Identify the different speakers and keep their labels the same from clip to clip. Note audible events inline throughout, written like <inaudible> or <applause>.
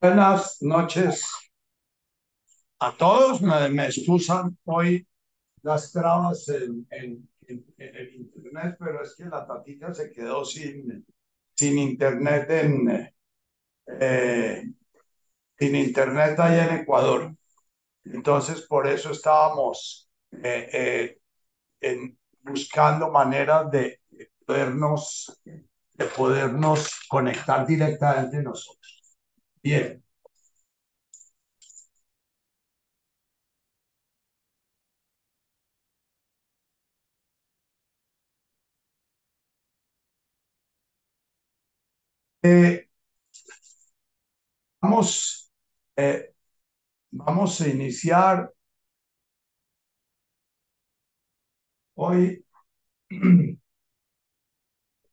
Speaker 1: Buenas noches a todos. Me, excusan hoy las trabas en, en, el internet, pero es que la tatita se quedó sin, sin internet en eh, sin internet allá en Ecuador. Entonces, por eso estábamos eh, eh, buscando maneras de podernos, de podernos conectar directamente nosotros. Bien. Eh, vamos, eh, vamos a iniciar hoy <clears throat>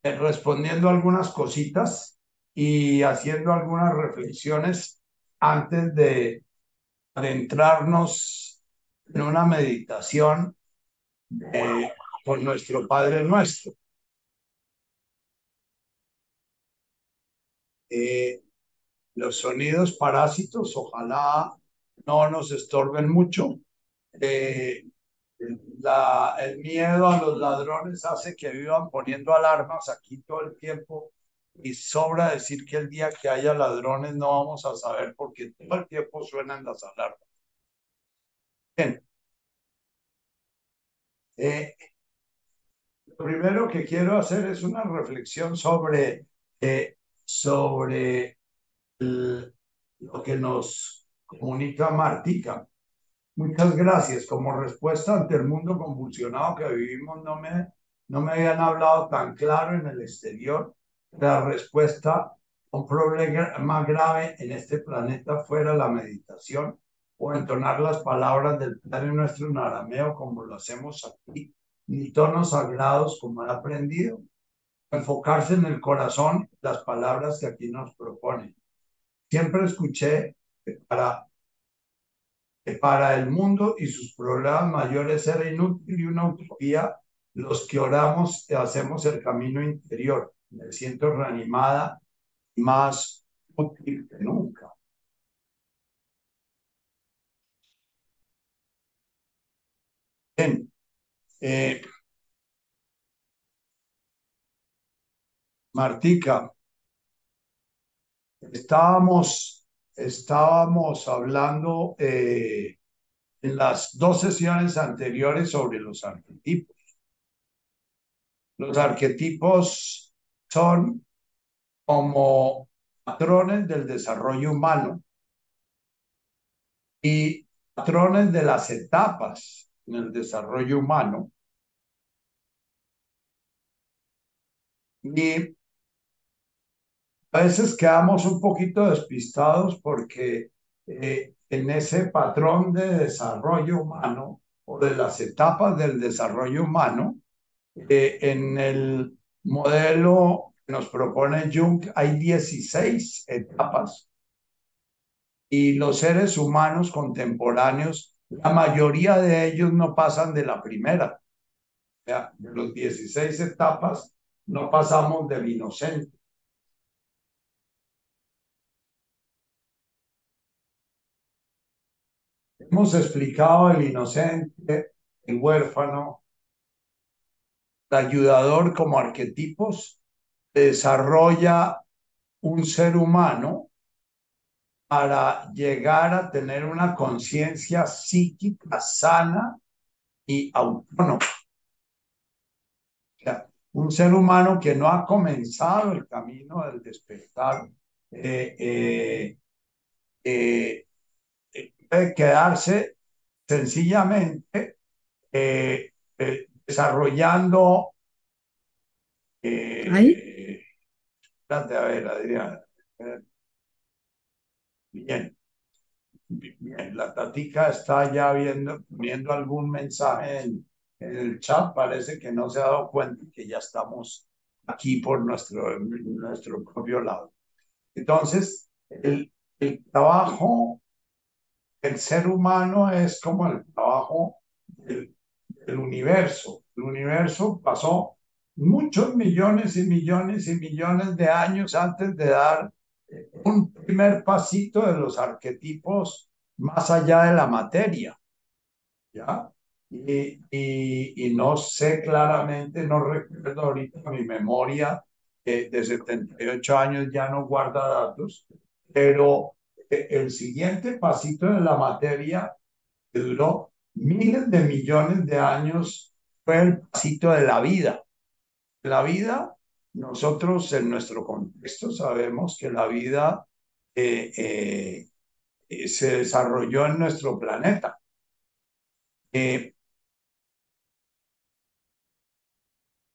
Speaker 1: respondiendo algunas cositas y haciendo algunas reflexiones antes de adentrarnos en una meditación eh, con nuestro Padre Nuestro. Eh, los sonidos parásitos ojalá no nos estorben mucho. Eh, la, el miedo a los ladrones hace que vivan poniendo alarmas aquí todo el tiempo y sobra decir que el día que haya ladrones no vamos a saber porque todo el tiempo suenan las alarmas. Bien. Eh, lo primero que quiero hacer es una reflexión sobre, eh, sobre lo que nos comunica Martica. Muchas gracias. Como respuesta ante el mundo convulsionado que vivimos, no me, no me habían hablado tan claro en el exterior. La respuesta a un problema más grave en este planeta fuera la meditación o entonar las palabras del Padre Nuestro en arameo como lo hacemos aquí, ni tonos sagrados como he aprendido. Enfocarse en el corazón las palabras que aquí nos proponen. Siempre escuché que para, que para el mundo y sus problemas mayores era inútil y una utopía los que oramos y hacemos el camino interior. Me siento reanimada más útil que nunca. Bien. Eh, Martica, estábamos, estábamos hablando eh, en las dos sesiones anteriores sobre los arquetipos. Los arquetipos son como patrones del desarrollo humano y patrones de las etapas en el desarrollo humano. Y a veces quedamos un poquito despistados porque eh, en ese patrón de desarrollo humano o de las etapas del desarrollo humano, eh, en el modelo que nos propone Jung hay 16 etapas y los seres humanos contemporáneos, la mayoría de ellos no pasan de la primera. O de los 16 etapas no pasamos del inocente. Hemos explicado el inocente, el huérfano, ayudador como arquetipos, desarrolla un ser humano para llegar a tener una conciencia psíquica sana y autónoma. O sea, un ser humano que no ha comenzado el camino del despertar eh, eh, eh, quedarse sencillamente eh, eh, desarrollando. Eh, a ver, Adriana. Bien. Bien, la tatica está ya viendo, viendo algún mensaje en, en, el chat. Parece que no se ha dado cuenta que ya estamos aquí por nuestro, nuestro propio lado. Entonces, el, el trabajo el ser humano es como el trabajo del, universo. El universo pasó muchos millones y millones y millones de años antes de dar un primer pasito de los arquetipos más allá de la materia. ¿Ya? Y, y, no sé claramente, no recuerdo ahorita mi memoria eh, de 78 años ya no guarda datos, pero eh, el siguiente pasito de la materia duró miles de millones de años fue el pasito de la vida. La vida, nosotros en nuestro contexto sabemos que la vida eh, eh, se desarrolló en nuestro planeta.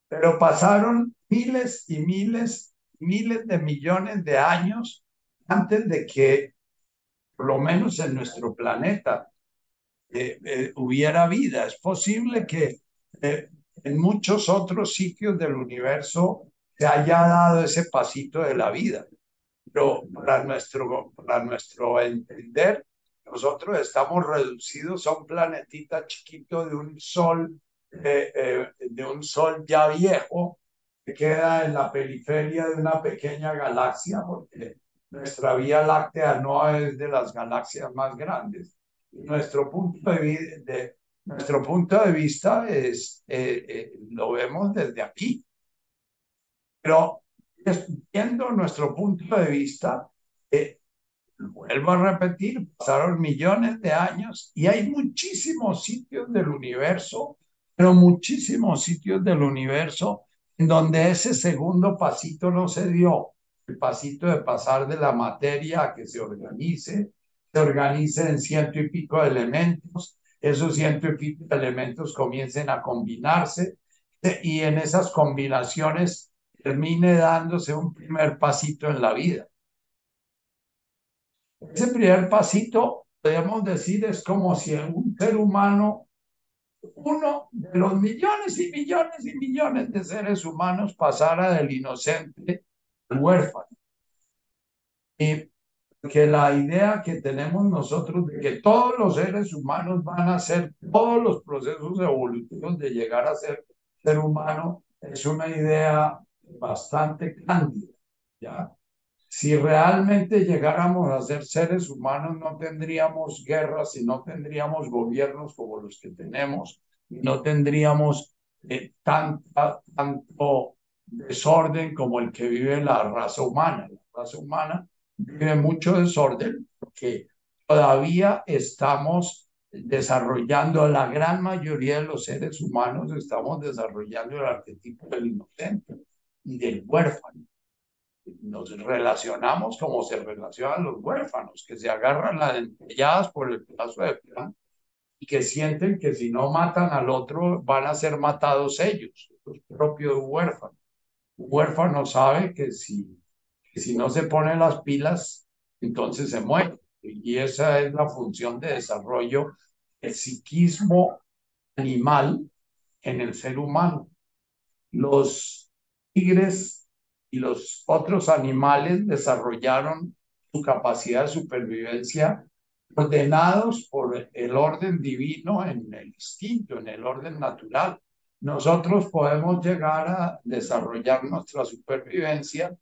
Speaker 1: pero pasaron miles y miles, miles de millones de años antes de que, por lo menos en nuestro planeta, eh, eh, hubiera vida. Es posible que eh, en muchos otros sitios del universo se haya dado ese pasito de la vida. Pero para nuestro, para nuestro entender, nosotros estamos reducidos a un planetita chiquito de un sol, de un sol ya viejo, que queda en la periferia de una pequeña galaxia, porque nuestra Vía Láctea no es de las galaxias más grandes nuestro punto de, nuestro punto de vista es, eh, eh, lo vemos desde aquí. Pero viendo nuestro punto de vista, eh, vuelvo a repetir, pasaron millones de años y hay muchísimos sitios del universo, pero muchísimos sitios del universo en donde ese segundo pasito no se dio, el pasito de pasar de la materia a que se organice, se organice en ciento y pico de elementos, esos ciento y pico de elementos comiencen a combinarse y en esas combinaciones termine dándose un primer pasito en la vida. Ese primer pasito, podemos decir, es como si un ser humano, uno de los millones y millones y millones de seres humanos pasara del inocente al huérfano. Y que la idea que tenemos nosotros de que todos los seres humanos van a hacer todos los procesos evolutivos de llegar a ser ser humano es una idea bastante cándida, ¿ya? Si realmente llegáramos a ser seres humanos, no tendríamos guerras y no tendríamos gobiernos como los que tenemos, no tendríamos eh, tanta, tanto desorden como el que vive la raza humana. La raza humana vive mucho desorden porque todavía estamos desarrollando, la gran mayoría de los seres humanos estamos desarrollando el arquetipo del inocente y del huérfano. Nos relacionamos como se relacionan los huérfanos, que se agarran las dentelladas por el pedazo de plan y que sienten que si no matan al otro van a ser matados ellos, es propio de un huérfano. Sabe que si si no se pone las pilas, entonces se muere. Y esa es la función de desarrollo del psiquismo animal en el ser humano. Los tigres y los otros animales desarrollaron su capacidad de supervivencia ordenados por el orden divino en el instinto, en el orden natural. Nosotros podemos llegar a desarrollar nuestra supervivencia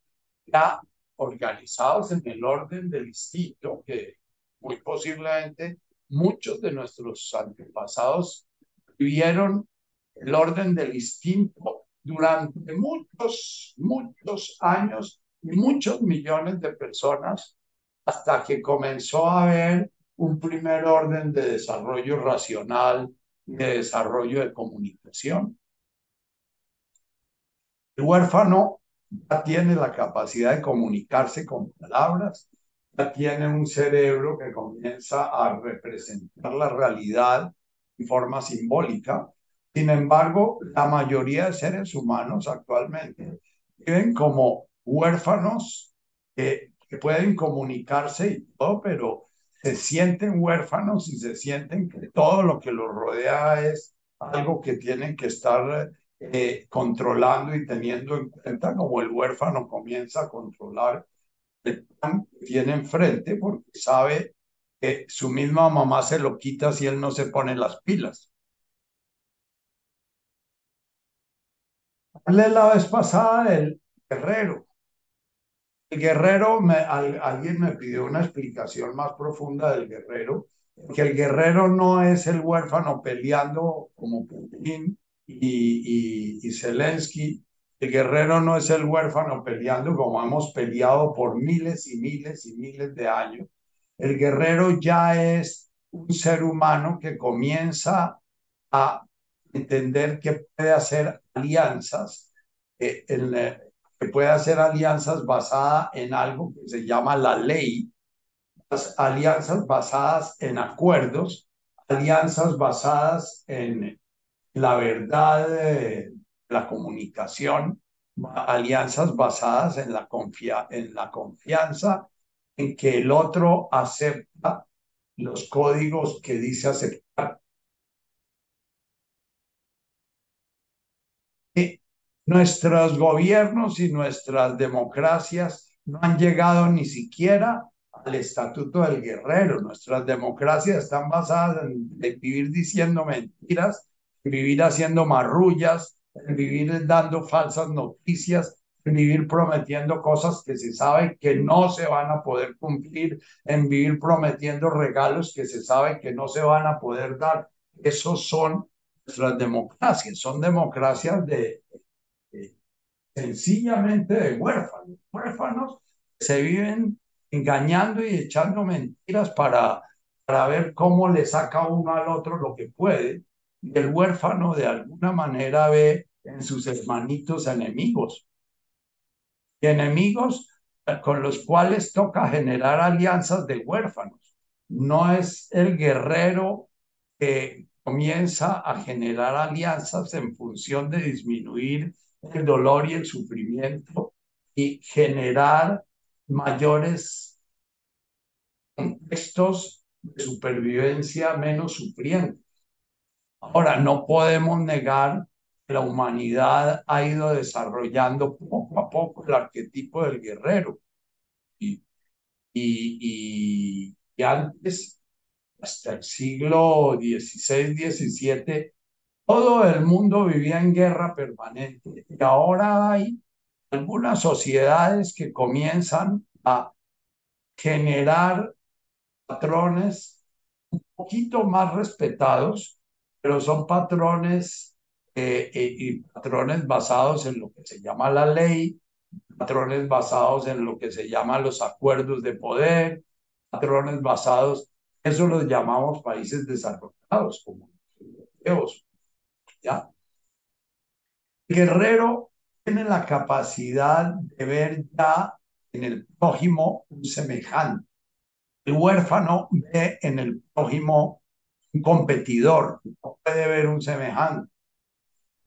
Speaker 1: ya organizados en el orden del instinto, que muy posiblemente muchos de nuestros antepasados vivieron el orden del instinto durante muchos, muchos años y muchos millones de personas hasta que comenzó a haber un primer orden de desarrollo racional, de desarrollo de comunicación. El huérfano ya tiene la capacidad de comunicarse con palabras, ya tiene un cerebro que comienza a representar la realidad en forma simbólica. Sin embargo, la mayoría de seres humanos actualmente viven como huérfanos que, pueden comunicarse y todo, pero se sienten huérfanos y se sienten que todo lo que los rodea es algo que tienen que estar eh, controlando y teniendo en cuenta como el huérfano comienza a controlar el pan que tiene enfrente porque sabe que su misma mamá se lo quita si él no se pone las pilas. Hablé la vez pasada del guerrero. El guerrero, me, alguien me pidió una explicación más profunda del guerrero, que el guerrero no es el huérfano peleando como Putin y, y, y Zelensky, el guerrero no es el huérfano peleando como hemos peleado por miles y miles y miles de años. El guerrero ya es un ser humano que comienza a entender que puede hacer alianzas, eh, que puede hacer alianzas basadas en algo que se llama la ley, las alianzas basadas en acuerdos, alianzas basadas en la verdad, la comunicación, alianzas basadas en la, en la confianza en que el otro acepta los códigos que dice aceptar. nuestros gobiernos y nuestras democracias no han llegado ni siquiera al estatuto del guerrero. Nuestras democracias están basadas en, vivir diciendo mentiras, en vivir haciendo marrullas, vivir dando falsas noticias, vivir prometiendo cosas que se sabe que no se van a poder cumplir, en vivir prometiendo regalos que se sabe que no se van a poder dar. Esos son nuestras democracias, son democracias de, sencillamente de huérfanos. Huérfanos se viven engañando y echando mentiras para, para ver cómo le saca uno al otro lo que puede. Y el huérfano de alguna manera ve en sus hermanitos enemigos. Enemigos con los cuales toca generar alianzas de huérfanos. No es el guerrero que comienza a generar alianzas en función de disminuir el dolor y el sufrimiento y generar mayores contextos de supervivencia menos sufrientes. Ahora, no podemos negar que la humanidad ha ido desarrollando poco a poco el arquetipo del guerrero. Y, y, y, antes, hasta el siglo XVI, XVII, todo el mundo vivía en guerra permanente y ahora hay algunas sociedades que comienzan a generar patrones un poquito más respetados, pero son patrones eh, eh, y patrones basados en lo que se llama la ley, patrones basados en lo que se llama los acuerdos de poder, patrones basados, eso los llamamos países desarrollados como europeos, ¿ya? Guerrero tiene la capacidad de ver ya en el prójimo un semejante. El huérfano ve en el prójimo un competidor, no puede ver un semejante.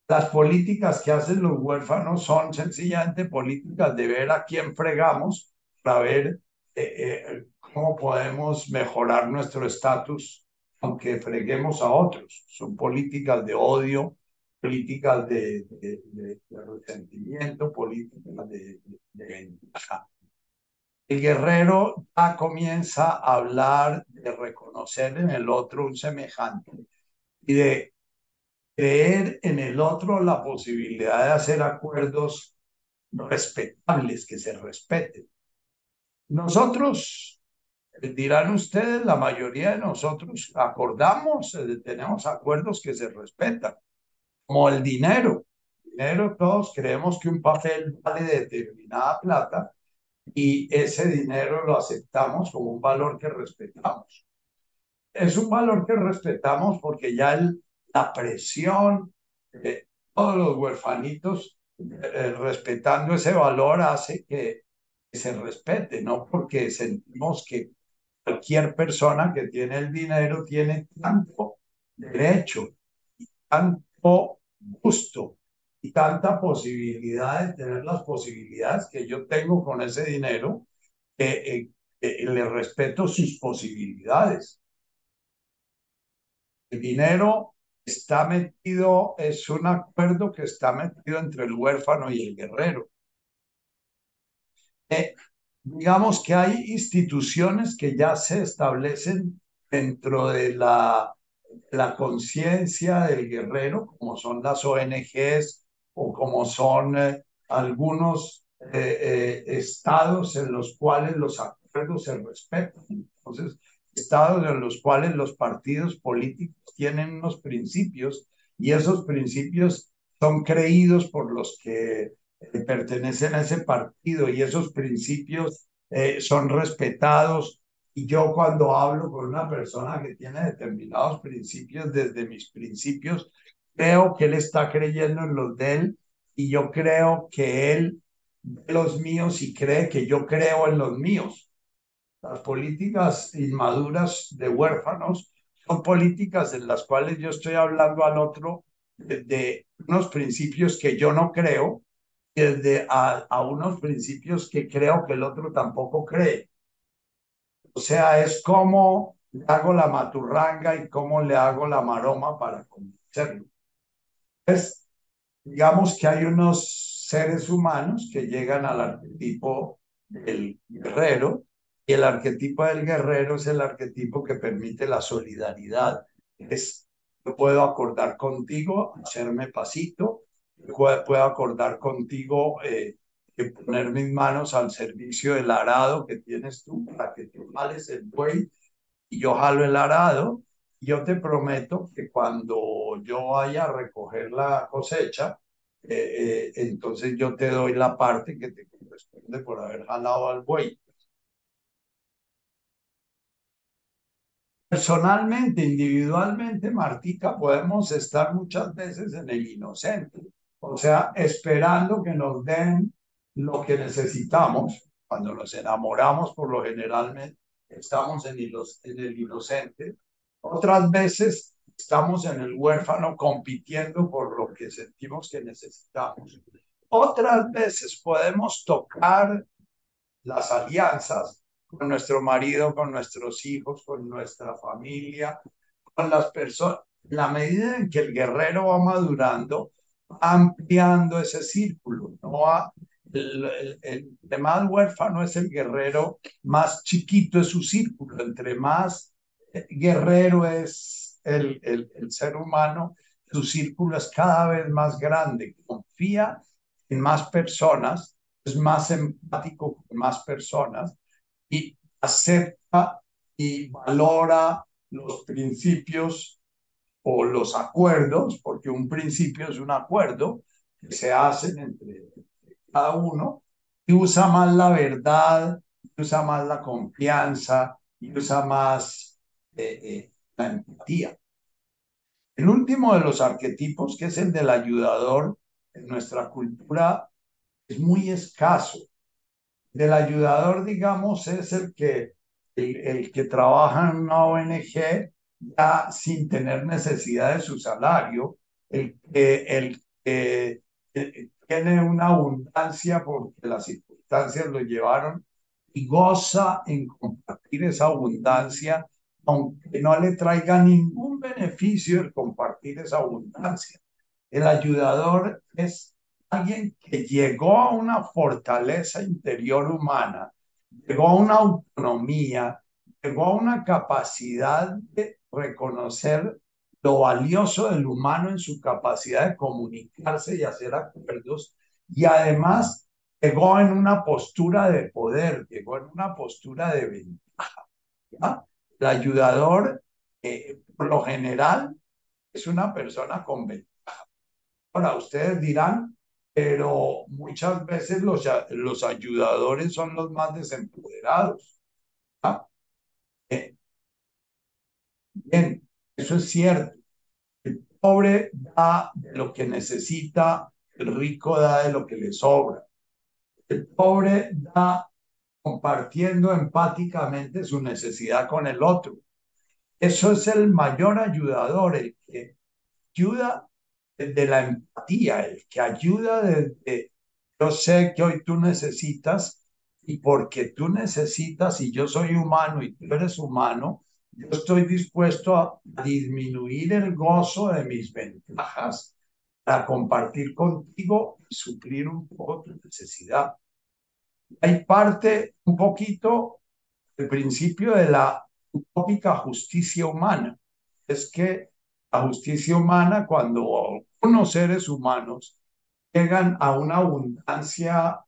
Speaker 1: Las políticas que hacen los huérfanos son sencillamente políticas de ver a quién fregamos para ver eh, eh, cómo podemos mejorar nuestro estatus aunque freguemos a otros. Son políticas de odio, políticas de, resentimiento, políticas de, ventaja. El guerrero ya comienza a hablar de reconocer en el otro un semejante y de creer en el otro la posibilidad de hacer acuerdos respetables, que se respeten. Nosotros dirán ustedes, la mayoría de nosotros acordamos, eh, tenemos acuerdos que se respetan, como el dinero. dinero, todos creemos que un papel vale determinada plata y ese dinero lo aceptamos como un valor que respetamos. Es un valor que respetamos porque ya el, la presión de todos los huerfanitos eh, respetando ese valor hace que se respete, no porque sentimos que cualquier persona que tiene el dinero tiene tanto derecho y tanto gusto tanta posibilidad de tener las posibilidades que yo tengo con ese dinero, que le respeto sus posibilidades. El dinero está metido, es un acuerdo que está metido entre el huérfano y el guerrero. Eh, digamos que hay instituciones que ya se establecen dentro de la, la conciencia del guerrero, como son las ONGs o como son eh, algunos eh, estados en los cuales los acuerdos se respetan. Entonces, estados en los cuales los partidos políticos tienen unos principios y esos principios son creídos por los que pertenecen a ese partido y esos principios son respetados y yo cuando hablo con una persona que tiene determinados principios, desde mis principios, creo que él está creyendo en los de él y yo creo que él ve los míos y cree que yo creo en los míos. Las políticas inmaduras de huérfanos son políticas en las cuales yo estoy hablando al otro de, unos principios que yo no creo, desde a, a unos principios que creo que el otro tampoco cree. O sea, es cómo le hago la maturranga y cómo le hago la maroma para convencerlo. Pues, digamos que hay unos seres humanos que llegan al arquetipo del guerrero y el arquetipo del guerrero es el arquetipo que permite la solidaridad. Es, yo puedo acordar contigo, hacerme pasito, puedo acordar contigo eh, poner mis manos al servicio del arado que tienes tú para que tú jales el buey y yo jalo el arado. Yo te prometo que cuando yo vaya a recoger la cosecha, eh, eh, entonces yo te doy la parte que te corresponde por haber jalado al buey. Personalmente, individualmente, Martica, podemos estar muchas veces en el inocente, o sea, esperando que nos den lo que necesitamos. Cuando nos enamoramos, por lo general, estamos en, en el inocente. Otras veces estamos en el huérfano compitiendo por lo que sentimos que necesitamos. Otras veces podemos tocar las alianzas con nuestro marido, con nuestros hijos, con nuestra familia, con las personas. La medida en que el guerrero va madurando, ampliando ese círculo, no va el, el, más huérfano es el guerrero, más chiquito es su círculo, entre más guerrero es el, el, el ser humano, su círculo es cada vez más grande, confía en más personas, es más empático con más personas y acepta y valora los principios o los acuerdos, porque un principio es un acuerdo que se hacen entre cada uno y usa más la verdad, usa más la confianza y usa más eh, eh, la empatía. El último de los arquetipos, que es el del ayudador, en nuestra cultura es muy escaso. Del ayudador, digamos, es el que, el, que trabaja en una ONG ya sin tener necesidad de su salario, el que, el que tiene una abundancia porque las circunstancias lo llevaron y goza en compartir esa abundancia, aunque no le traiga ningún beneficio el compartir esa abundancia. El ayudador es alguien que llegó a una fortaleza interior humana, llegó a una autonomía, llegó a una capacidad de reconocer lo valioso del humano en su capacidad de comunicarse y hacer acuerdos, y además llegó en una postura de poder, llegó en una postura de ventaja. El ayudador, eh, por lo general, es una persona con. Ahora, ustedes dirán, pero muchas veces los, ayudadores son los más desempoderados. Eh, bien, eso es cierto. El pobre da de lo que necesita, el rico da de lo que le sobra. El pobre da compartiendo empáticamente su necesidad con el otro. Eso es el mayor ayudador, el que ayuda de la empatía, el que ayuda desde, yo sé que hoy tú necesitas y porque tú necesitas y yo soy humano y tú eres humano, yo estoy dispuesto a disminuir el gozo de mis ventajas para compartir contigo y suplir un poco tu necesidad. Hay parte un poquito del principio de la utópica justicia humana. Es que la justicia humana, cuando unos seres humanos llegan a una abundancia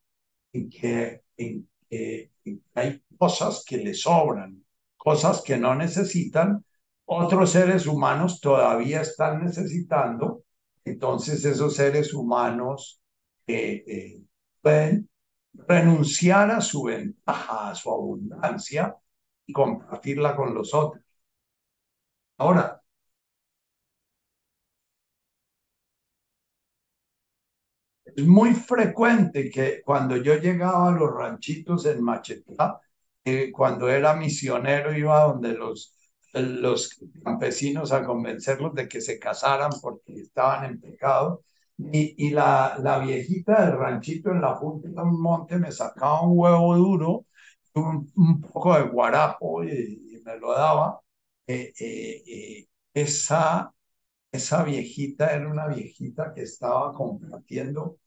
Speaker 1: en que, en que hay cosas que le sobran, cosas que no necesitan, otros seres humanos todavía están necesitando, entonces esos seres humanos eh, eh, pueden renunciar a su ventaja, a su abundancia y compartirla con los otros. Ahora, es muy frecuente que cuando yo llegaba a los ranchitos en Machetá, eh, cuando era misionero iba donde los, los campesinos a convencerlos de que se casaran porque estaban en pecado. Y, y la, la viejita del ranchito en la punta de un monte me sacaba un huevo duro, un, un poco de guarapo y, me lo daba. Eh, eh, eh, esa, esa viejita era una viejita que estaba compartiendo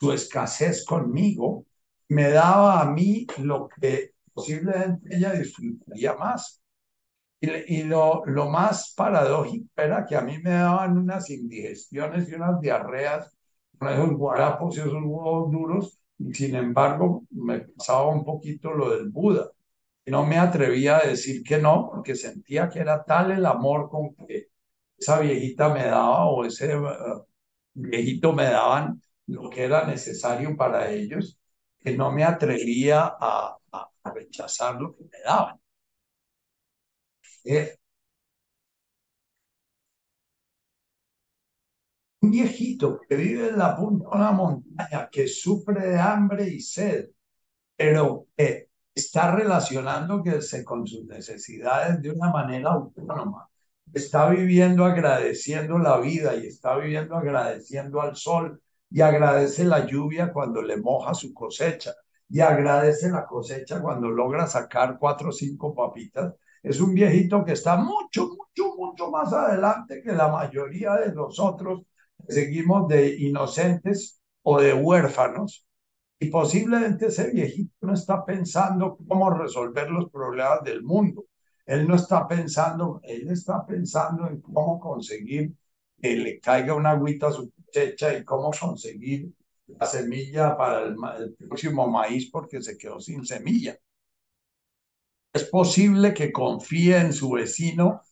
Speaker 1: su escasez conmigo, me daba a mí lo que posiblemente ella disfrutaría más. Y, lo, lo, más paradójico era que a mí me daban unas indigestiones y unas diarreas con esos guarapos y esos huevos duros, y sin embargo me pasaba un poquito lo del Buda. No me atrevía a decir que no, porque sentía que era tal el amor con que esa viejita me daba o ese uh, viejito me daban lo que era necesario para ellos, que no me atrevía a, rechazar lo que me daban. Eh, un viejito que vive en la punta de una montaña, que sufre de hambre y sed, pero que está relacionándose con sus necesidades de una manera autónoma. Está viviendo agradeciendo la vida y está viviendo agradeciendo al sol y agradece la lluvia cuando le moja su cosecha y agradece la cosecha cuando logra sacar cuatro o cinco papitas. Es un viejito que está mucho, mucho, mucho más adelante que la mayoría de nosotros seguimos de inocentes o de huérfanos. Y posiblemente ese viejito no está pensando cómo resolver los problemas del mundo. Él no está pensando, él está pensando en cómo conseguir que le caiga una agüita a su cosecha y cómo conseguir la semilla para el, próximo maíz porque se quedó sin semilla. Es posible que confíe en su vecino,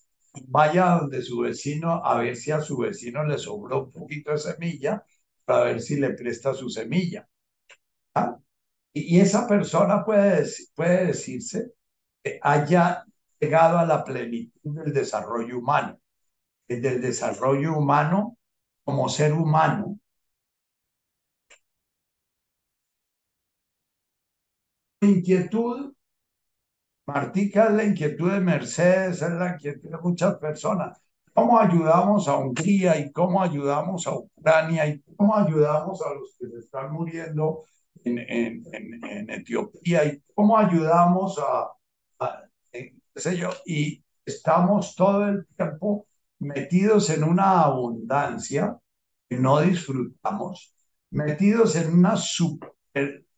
Speaker 1: vaya donde su vecino a ver si a su vecino le sobró un poquito de semilla para ver si le presta su semilla. ¿Ah? Y, esa persona puede, puede decirse que haya llegado a la plenitud del desarrollo humano, del desarrollo humano como ser humano, inquietud, Martica es la inquietud de Mercedes, es la inquietud de muchas personas. ¿Cómo ayudamos a Hungría y cómo ayudamos a Ucrania y cómo ayudamos a los que se están muriendo en, en, en, Etiopía y cómo ayudamos a, a qué sé yo? Y estamos todo el tiempo metidos en una abundancia que no disfrutamos, metidos en una super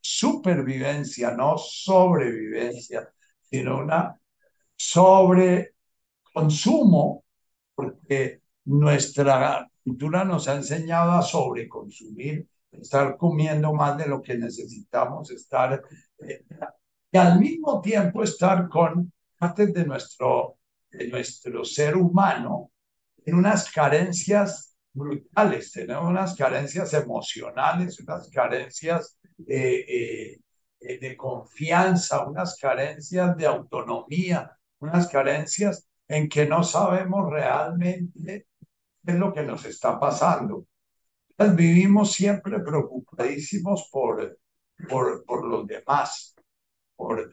Speaker 1: supervivencia, no sobrevivencia, sino una sobreconsumo, porque nuestra cultura nos ha enseñado a sobreconsumir, estar comiendo más de lo que necesitamos, estar eh, y al mismo tiempo estar con parte de nuestro, de nuestro ser humano en unas carencias brutales, tenemos unas carencias emocionales, unas carencias eh, eh, de confianza, unas carencias de autonomía, unas carencias en que no sabemos realmente qué es lo que nos está pasando. Entonces, vivimos siempre preocupadísimos por, por, por los demás, por,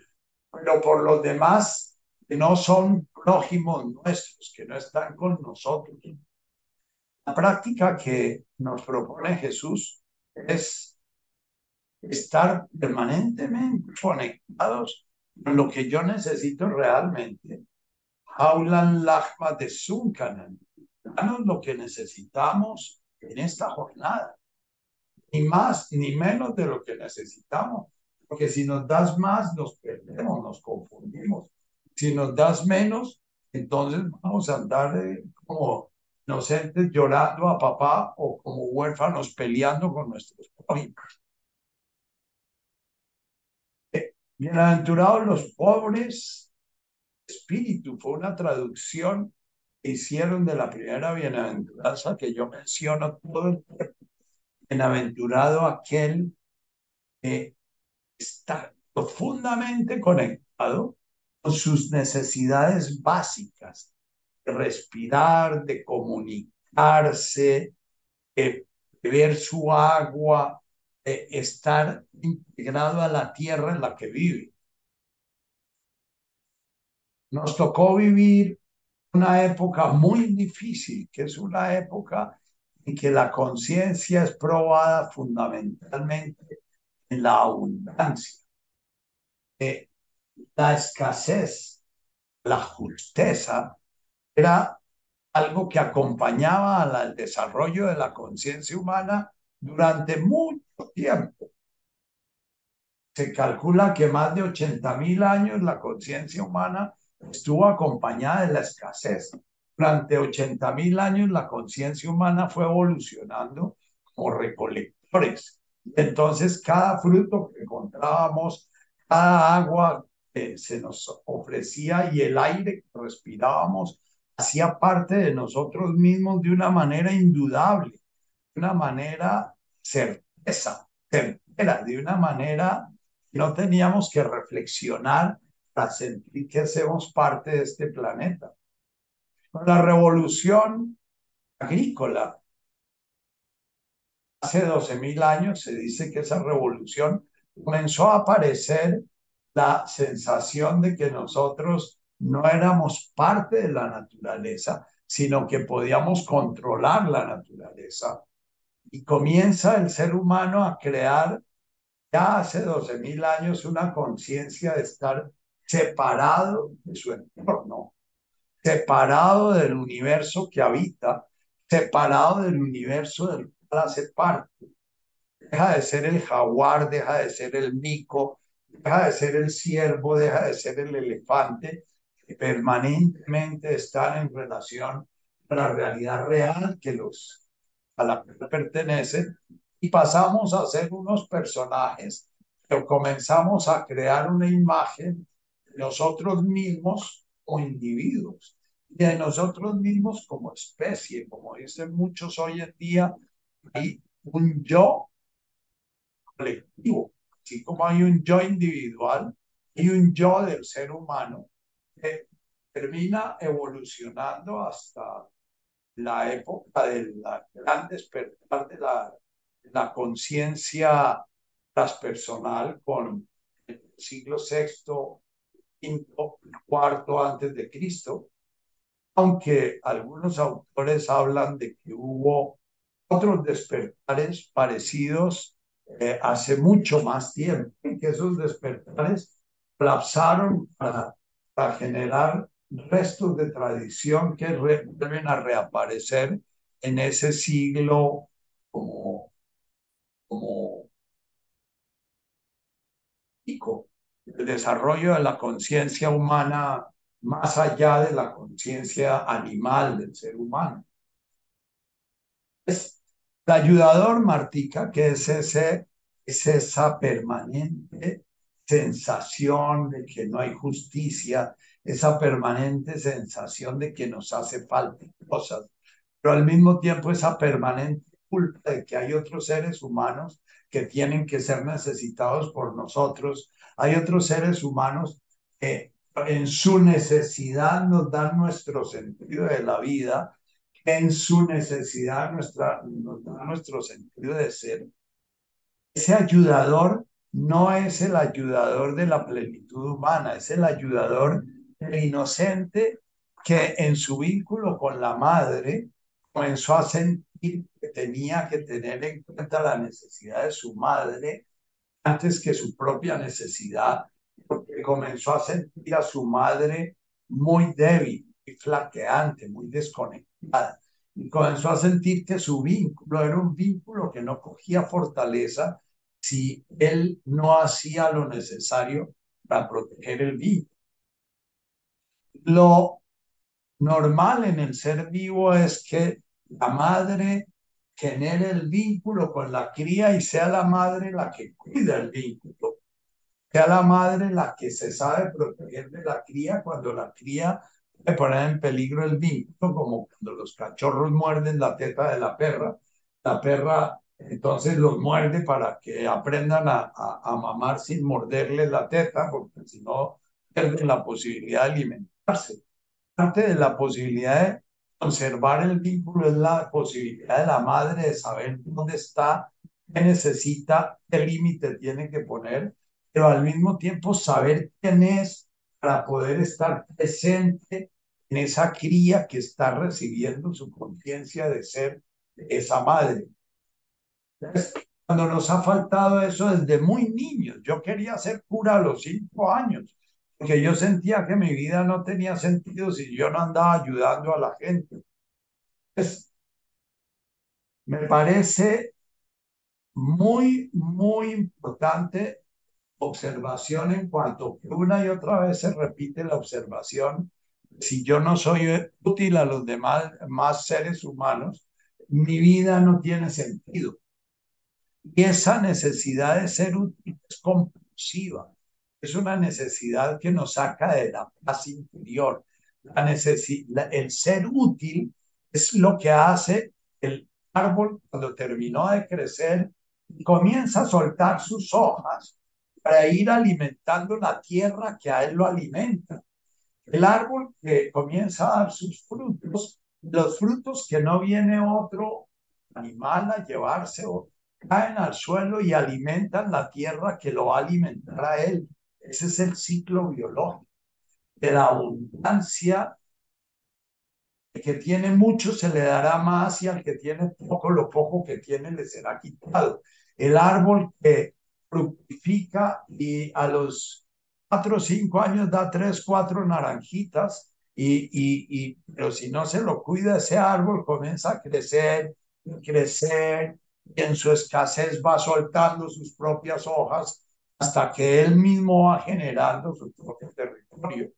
Speaker 1: pero por los demás que no son prójimos nuestros, que no están con nosotros. La práctica que nos propone Jesús es estar permanentemente conectados con lo que yo necesito realmente. Haulan Lachma de Sunkanan. Danos lo que necesitamos en esta jornada. Ni más ni menos de lo que necesitamos. Porque si nos das más, nos perdemos, nos confundimos. Si nos das menos, entonces vamos a andar eh, como inocentes llorando a papá o como huérfanos peleando con nuestros prójimos. Bienaventurados los pobres, espíritu, fue una traducción que hicieron de la primera bienaventuranza que yo menciono todo el tiempo. Bienaventurado aquel que está profundamente conectado con sus necesidades básicas, de respirar, de comunicarse, de beber su agua, de estar integrado a la tierra en la que vive. Nos tocó vivir una época muy difícil, que es una época en que la conciencia es probada fundamentalmente en la abundancia. Eh, la escasez, la justeza, era algo que acompañaba al desarrollo de la conciencia humana durante mucho tiempo. Se calcula que más de 80 mil años la conciencia humana estuvo acompañada de la escasez. Durante 80 mil años la conciencia humana fue evolucionando como recolectores. Entonces cada fruto que encontrábamos, cada agua que se nos ofrecía y el aire que respirábamos hacía parte de nosotros mismos de una manera indudable, de una manera certera, de una manera que no teníamos que reflexionar para sentir que hacemos parte de este planeta. Con la revolución agrícola, hace 12.000 años se dice que esa revolución comenzó a aparecer la sensación de que nosotros no éramos parte de la naturaleza, sino que podíamos controlar la naturaleza. Y comienza el ser humano a crear ya hace 12.000 años una conciencia de estar separado de su entorno, separado del universo que habita, separado del universo del cual hace parte. Deja de ser el jaguar, deja de ser el mico, deja de ser el ciervo, deja de ser el elefante, que permanentemente están en relación con la realidad real que los a la que pertenecen y pasamos a ser unos personajes, pero comenzamos a crear una imagen de nosotros mismos o individuos de nosotros mismos como especie, como dicen muchos hoy en día, hay un yo colectivo, así como hay un yo individual y un yo del ser humano que termina evolucionando hasta la época del gran despertar de la, la conciencia transpersonal con el siglo quinto, cuarto antes de Cristo, aunque algunos autores hablan de que hubo otros despertares parecidos eh, hace mucho más tiempo, que esos despertares colapsaron para, para generar restos de tradición que vuelven a reaparecer en ese siglo como, como el desarrollo de la conciencia humana más allá de la conciencia animal del ser humano. Es el ayudador Martica, que es, ese, es esa permanente sensación de que no hay justicia, esa permanente sensación de que nos hace falta cosas, pero al mismo tiempo esa permanente culpa de que hay otros seres humanos que tienen que ser necesitados por nosotros, hay otros seres humanos que en su necesidad nos dan nuestro sentido de la vida, en su necesidad nuestra, nos dan nuestro sentido de ser. Ese ayudador no es el ayudador de la plenitud humana, es el ayudador del inocente que en su vínculo con la madre comenzó a sentir que tenía que tener en cuenta la necesidad de su madre antes que su propia necesidad, porque comenzó a sentir a su madre muy débil, muy flaqueante, muy desconectada. Y comenzó a sentir que su vínculo era un vínculo que no cogía fortaleza si él no hacía lo necesario para proteger el vínculo. Lo normal en el ser vivo es que la madre genere el vínculo con la cría y sea la madre la que cuida el vínculo. sea la madre la que se sabe proteger de la cría cuando la cría puede poner en peligro el vínculo, como cuando los cachorros muerden la teta de la perra, la perra entonces los muerde para que aprendan a, a, mamar sin morderle la teta, porque si no pierden la posibilidad de Parte de la posibilidad de conservar el vínculo es la posibilidad de la madre de saber dónde está, qué necesita, qué límite tiene que poner, pero al mismo tiempo saber quién es para poder estar presente en esa cría que está recibiendo su conciencia de ser esa madre. Cuando nos ha faltado eso desde muy niños, yo quería ser cura a los cinco años, porque yo sentía que mi vida no tenía sentido si yo no andaba ayudando a la gente. me parece muy, muy importante observación en cuanto que una y otra vez se repite la observación, si yo no soy útil a los demás más seres humanos, mi vida no tiene sentido. Y esa necesidad de ser útil es compulsiva. Es una necesidad que nos saca de la paz interior. La necesidad, el ser útil es lo que hace el árbol cuando terminó de crecer y comienza a soltar sus hojas para ir alimentando la tierra que a él lo alimenta. El árbol que comienza a dar sus frutos, los frutos que no viene otro animal a llevarse o caen al suelo y alimentan la tierra que lo va a alimentar a él. Ese es el ciclo biológico de la abundancia. El que tiene mucho se le dará más y al que tiene poco, lo poco que tiene le será quitado. El árbol que fructifica y a los cuatro o cinco años da tres, cuatro naranjitas y, y, y, pero si no se lo cuida ese árbol comienza a crecer, crecer y en su escasez va soltando sus propias hojas hasta que él mismo va generando su propio territorio.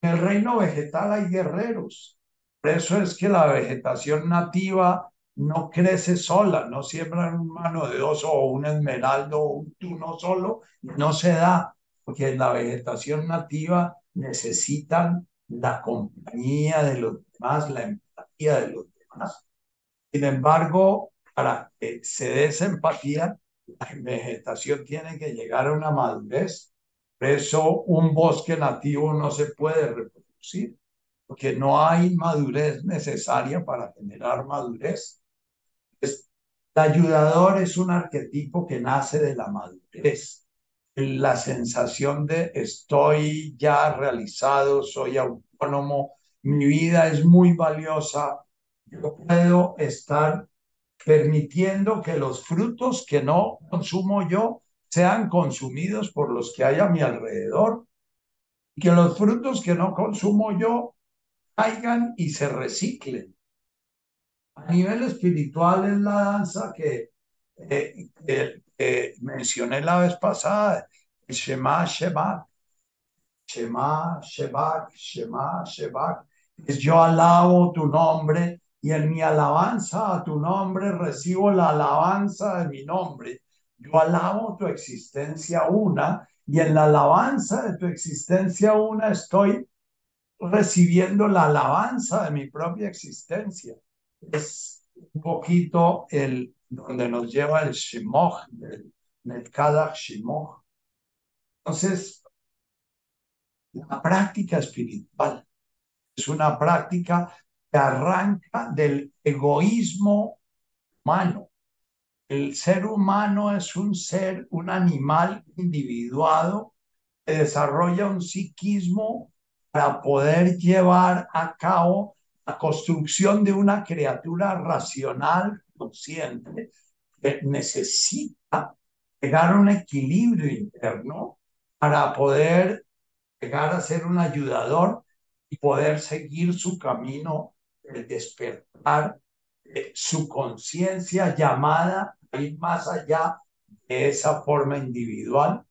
Speaker 1: En el reino vegetal hay guerreros. Por eso es que la vegetación nativa no crece sola, no siembran un mano de oso o un esmeraldo o un tuno solo, no se da, porque en la vegetación nativa necesitan la compañía de los demás, la empatía de los demás. Sin embargo, para que se dé esa empatía, la vegetación tiene que llegar a una madurez. Por eso un bosque nativo no se puede reproducir, porque no hay madurez necesaria para generar madurez. El ayudador es un arquetipo que nace de la madurez, la sensación de estoy ya realizado, soy autónomo, mi vida es muy valiosa, yo puedo estar permitiendo que los frutos que no consumo yo sean consumidos por los que hay a mi alrededor, que los frutos que no consumo yo caigan y se reciclen. A nivel espiritual es la danza que, mencioné la vez pasada, Shema Shebak, Shema Shebak, Shema Shebak. Es yo alabo tu nombre y en mi alabanza a tu nombre recibo la alabanza de mi nombre. Yo alabo tu existencia una y en la alabanza de tu existencia una estoy recibiendo la alabanza de mi propia existencia es un poquito el donde nos lleva el Shimoch, el Netkadach Shimoch. Entonces, la práctica espiritual es una práctica arranca del egoísmo humano. El ser humano es un ser, un animal individuado que desarrolla un psiquismo para poder llevar a cabo la construcción de una criatura racional, consciente, que necesita llegar a un equilibrio interno para poder llegar a ser un ayudador y poder seguir su camino de despertar su conciencia llamada a ir más allá de esa forma individual.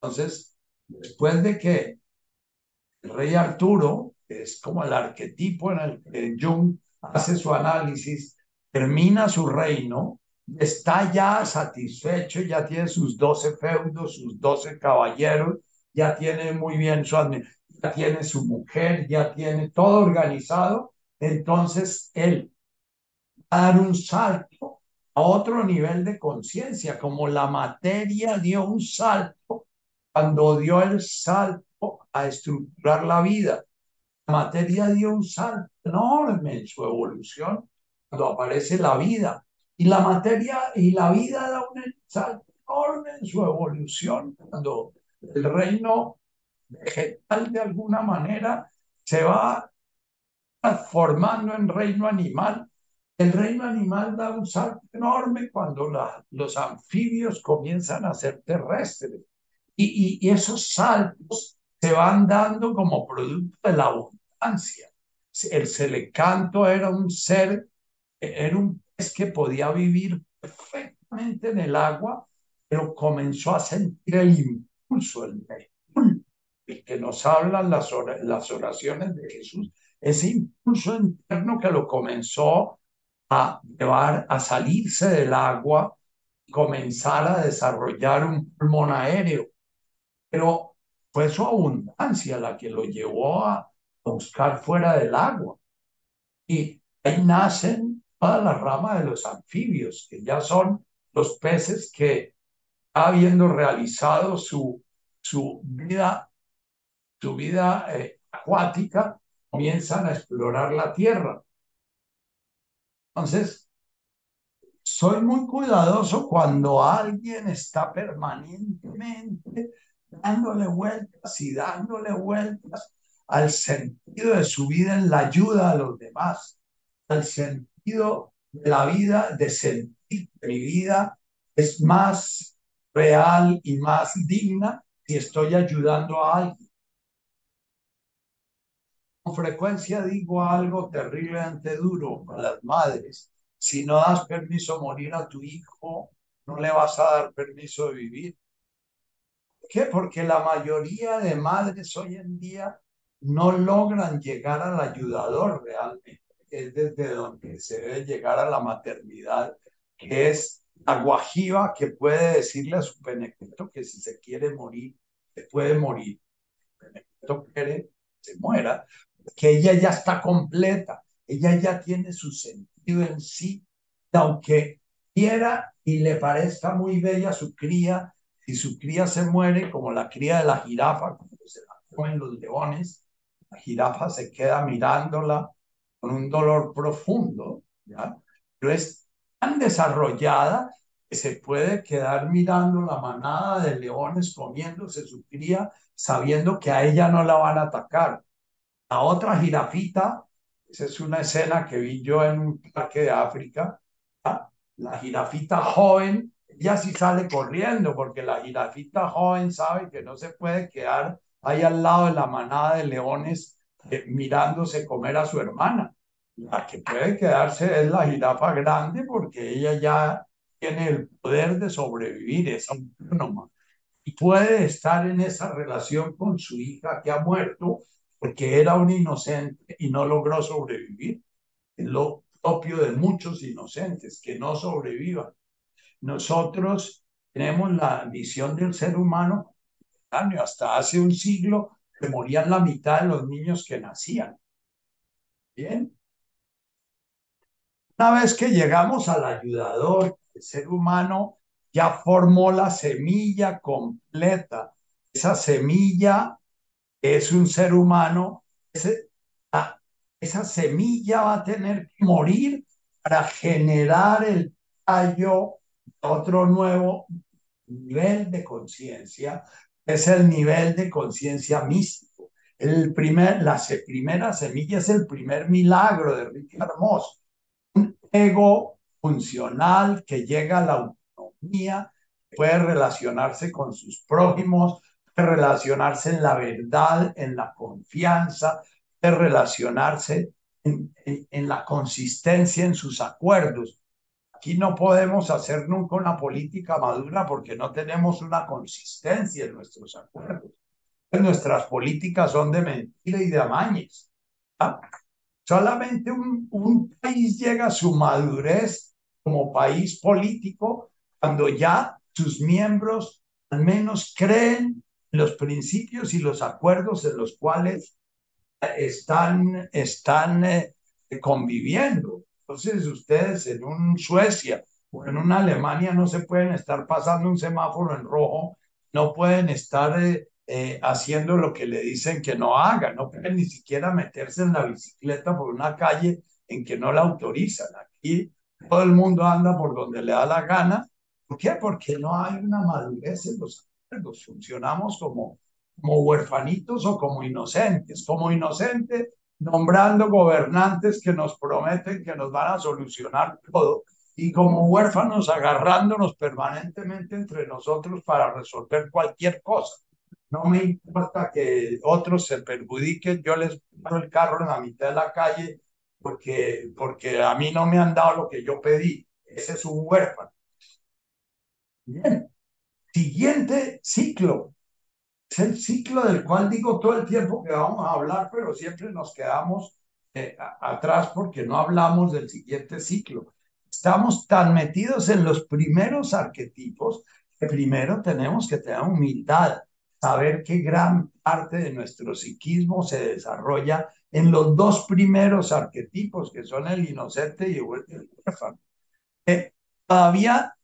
Speaker 1: Entonces, después de que el rey Arturo es como el arquetipo en el que Jung hace su análisis, termina su reino está ya satisfecho, ya tiene sus doce feudos, sus doce caballeros, ya tiene muy bien su tiene su mujer, ya tiene todo organizado, entonces él va a dar un salto a otro nivel de conciencia, como la materia dio un salto cuando dio el salto a estructurar la vida. La materia dio un salto enorme en su evolución cuando aparece la vida. Y la materia y la vida da un salto enorme en su evolución cuando el reino vegetal de alguna manera se va transformando en reino animal. El reino animal da un salto enorme cuando los anfibios comienzan a ser terrestres. Y, y, esos saltos se van dando como producto de la abundancia. El celecanto era un ser, era un pez que podía vivir perfectamente en el agua, pero comenzó a sentir el impulso, el que nos hablan las, oraciones de Jesús, ese impulso interno que lo comenzó a llevar a salirse del agua, comenzar a desarrollar un pulmón aéreo. Pero fue su abundancia la que lo llevó a buscar fuera del agua. Y ahí nacen todas las ramas de los anfibios, que ya son los peces que, habiendo realizado su, su vida su vida eh, acuática, comienzan a explorar la tierra. Entonces, soy muy cuidadoso cuando alguien está permanentemente dándole vueltas y dándole vueltas al sentido de su vida en la ayuda a los demás, al sentido de la vida, de sentir que mi vida es más real y más digna si estoy ayudando a alguien frecuencia digo algo terriblemente duro a las madres. Si no das permiso morir a tu hijo, no le vas a dar permiso de vivir. ¿Por qué? Porque la mayoría de madres hoy en día no logran llegar al ayudador realmente. Es desde donde se debe llegar a la maternidad, que es la guajiva que puede decirle a su penecto que si se quiere morir, se puede morir. El penecto quiere, se muera, que ella ya está completa, ella ya tiene su sentido en sí, aunque quiera y le parezca muy bella su cría, si su cría se muere, como la cría de la jirafa, cuando se la comen los leones, la jirafa se queda mirándola con un dolor profundo, ¿ya? Pero es tan desarrollada que se puede quedar mirando la manada de leones comiéndose su cría, sabiendo que a ella no la van a atacar. La otra jirafita, esa es una escena que vi yo en un parque de África, la jirafita joven, ya sí sale corriendo, porque la jirafita joven sabe que no se puede quedar ahí al lado de la manada de leones eh, mirándose comer a su hermana. La que puede quedarse es la jirafa grande porque ella ya tiene el poder de sobrevivir, es autónoma. Y puede estar en esa relación con su hija que ha muerto porque era un inocente y no logró sobrevivir. Es lo propio de muchos inocentes, que no sobrevivan. Nosotros tenemos la visión del ser humano, hasta hace un siglo que morían la mitad de los niños que nacían. Bien. Una vez que llegamos al ayudador, el ser humano ya formó la semilla completa. Esa semilla es un ser humano, ah, esa semilla va a tener que morir para generar el tallo otro nuevo nivel de conciencia, es el nivel de conciencia místico. El primer, la primera semilla es el primer milagro de Ricky Hermoso. Un ego funcional que llega a la autonomía, puede relacionarse con sus prójimos, relacionarse en la verdad, en la confianza, de relacionarse en, en, la consistencia en sus acuerdos. Aquí no podemos hacer nunca una política madura porque no tenemos una consistencia en nuestros acuerdos. Nuestras políticas son de mentira y de amañes. Solamente un, un país llega a su madurez como país político cuando ya sus miembros al menos creen en los principios y los acuerdos en los cuales están, están eh, conviviendo. Entonces ustedes en un Suecia o en una Alemania no se pueden estar pasando un semáforo en rojo, no pueden estar eh, eh, haciendo lo que le dicen que no haga, no pueden ni siquiera meterse en la bicicleta por una calle en que no la autorizan. Aquí todo el mundo anda por donde le da la gana. ¿Por qué? Porque no hay una madurez en los acuerdos. Funcionamos como, como huerfanitos o como inocentes. Como inocentes, nombrando gobernantes que nos prometen que nos van a solucionar todo. Y como huérfanos, agarrándonos permanentemente entre nosotros para resolver cualquier cosa. No me importa que otros se perjudiquen, yo les paro el carro en la mitad de la calle porque, porque a mí no me han dado lo que yo pedí. Ese es un huérfano. Bien. Siguiente ciclo. Es el ciclo del cual digo todo el tiempo que vamos a hablar, pero siempre nos quedamos eh, atrás porque no hablamos del siguiente ciclo. Estamos tan metidos en los primeros arquetipos que primero tenemos que tener humildad, saber que gran parte de nuestro psiquismo se desarrolla en los dos primeros arquetipos, que son el inocente y el huérfano. Eh, todavía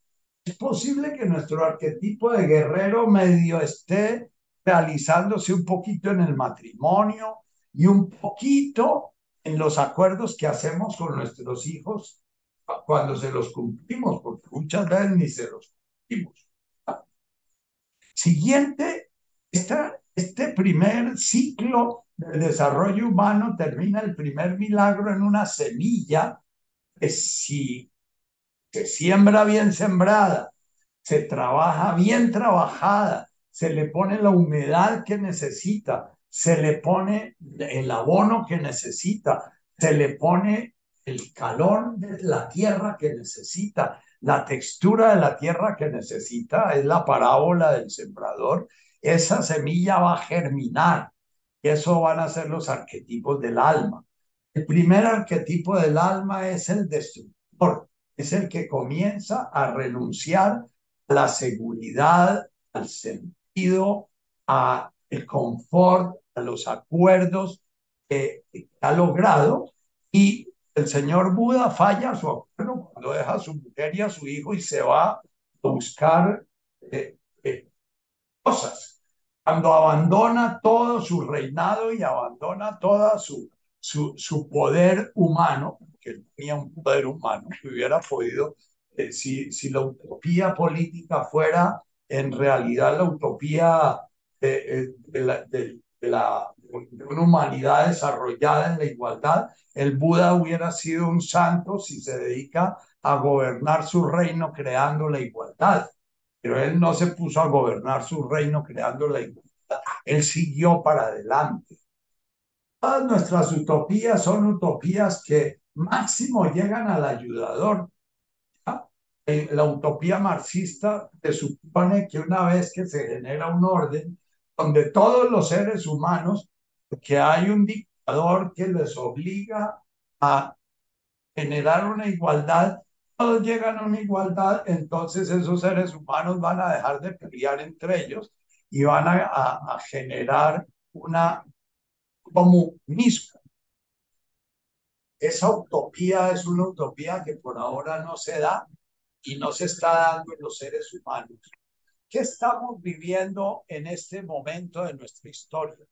Speaker 1: es posible que nuestro arquetipo de guerrero medio esté realizándose un poquito en el matrimonio y un poquito en los acuerdos que hacemos con nuestros hijos cuando se los cumplimos, porque muchas veces ni se los cumplimos. Siguiente, este primer ciclo el desarrollo humano termina el primer milagro en una semilla que si se siembra bien sembrada, se trabaja bien trabajada, se le pone la humedad que necesita, se le pone el abono que necesita, se le pone el calor de la tierra que necesita, la textura de la tierra que necesita, es la parábola del sembrador, esa semilla va a germinar eso van a ser los arquetipos del alma. El primer arquetipo del alma es el destructor, es el que comienza a renunciar a la seguridad, al sentido, a el confort, a los acuerdos que ha logrado. Y el señor Buda falla su acuerdo cuando deja a su mujer y a su hijo y se va a buscar eh, eh, cosas. Cuando abandona todo su reinado y abandona toda su, su, su poder humano, que él tenía un poder humano que hubiera podido, eh, si, si la utopía política fuera en realidad la utopía de, la, de, la, de una humanidad desarrollada en la igualdad, el Buda hubiera sido un santo si se dedica a gobernar su reino creando la igualdad pero él no se puso a gobernar su reino creando la igualdad. Él siguió para adelante. Todas nuestras utopías son utopías que máximo llegan al ayudador. La utopía marxista se supone que una vez que se genera un orden donde todos los seres humanos, que hay un dictador que les obliga a generar una igualdad, todos llegan a una igualdad, entonces esos seres humanos van a dejar de pelear entre ellos y van a, generar una comunismo. Esa utopía es una utopía que por ahora no se da y no se está dando en los seres humanos. ¿Qué estamos viviendo en este momento de nuestra historia?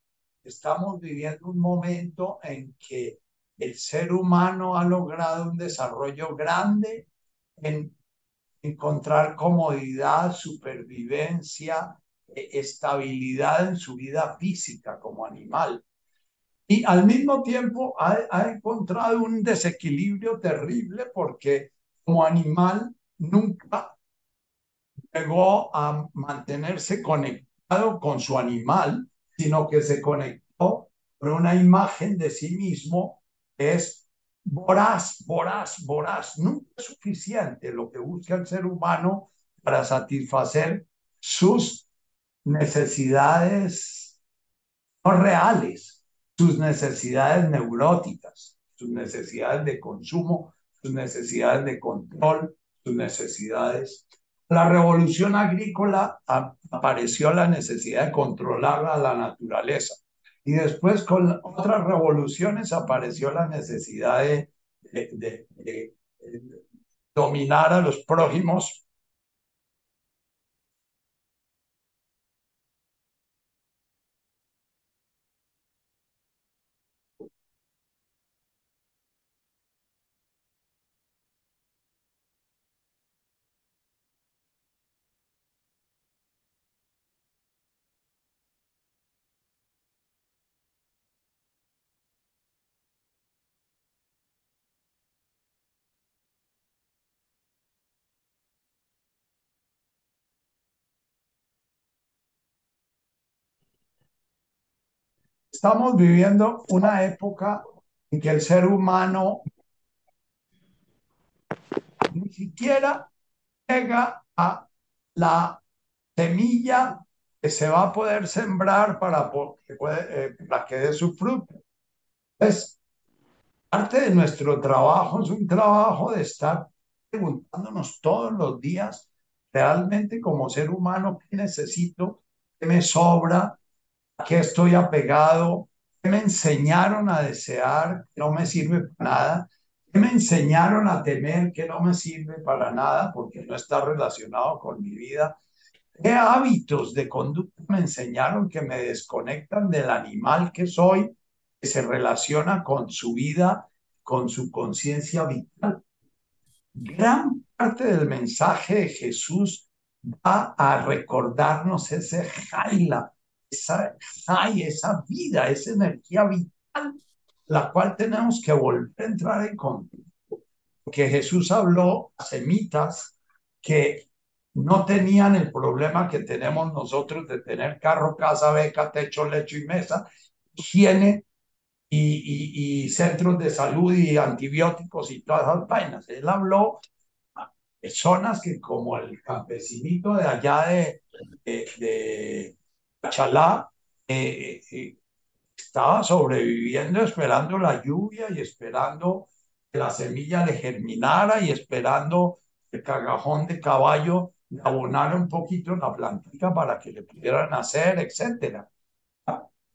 Speaker 1: Estamos viviendo un momento en que el ser humano ha logrado un desarrollo grande en encontrar comodidad, supervivencia, estabilidad en su vida física como animal. Y al mismo tiempo ha, encontrado un desequilibrio terrible porque como animal nunca llegó a mantenerse conectado con su animal, sino que se conectó con una imagen de sí mismo es voraz, voraz, voraz. Nunca es suficiente lo que busca el ser humano para satisfacer sus necesidades reales, sus necesidades neuróticas, sus necesidades de consumo sus necesidades de control, sus necesidades. La revolución agrícola apareció la necesidad de controlar a la naturaleza. Y después con otras revoluciones apareció la necesidad de, de, dominar a los prójimos Estamos viviendo una época en que el ser humano ni siquiera llega a la semilla que se va a poder sembrar para que, puede, eh, para que dé su fruto. Entonces, parte de nuestro trabajo es un trabajo de estar preguntándonos todos los días, realmente como ser humano, ¿qué necesito? ¿Qué me sobra? Qué estoy apegado, qué me enseñaron a desear, que no me sirve para nada, qué me enseñaron a temer, que no me sirve para nada porque no está relacionado con mi vida, qué hábitos de conducta me enseñaron que me desconectan del animal que soy, que se relaciona con su vida, con su conciencia vital. Gran parte del mensaje de Jesús va a recordarnos ese jaila, esa, hay esa vida, esa energía vital, la cual tenemos que volver a entrar en contacto. Porque Jesús habló a semitas que no tenían el problema que tenemos nosotros de tener carro, casa, beca, techo, lecho y mesa, higiene y, y, centros de salud y antibióticos y todas esas vainas. Él habló a personas que como el campesinito de allá de Chalá eh, eh, estaba sobreviviendo esperando la lluvia y esperando que la semilla le germinara y esperando el cagajón de caballo abonara un poquito la plantita para que le pudieran nacer, etc.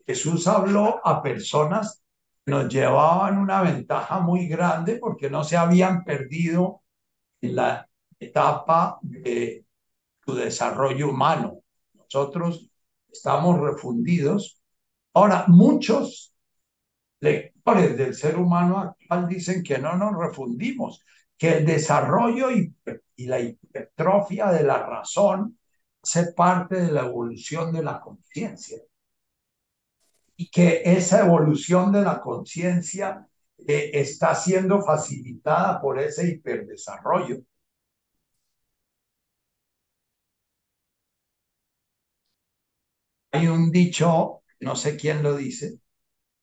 Speaker 1: Jesús habló a personas que nos llevaban una ventaja muy grande porque no se habían perdido en la etapa de su desarrollo humano. Nosotros estamos refundidos. Ahora, muchos lectores del ser humano actual dicen que no nos refundimos, que el desarrollo y, la hipertrofia de la razón hace parte de la evolución de la conciencia. Y que esa evolución de la conciencia eh, está siendo facilitada por ese hiperdesarrollo. Hay un dicho, no sé quién lo dice,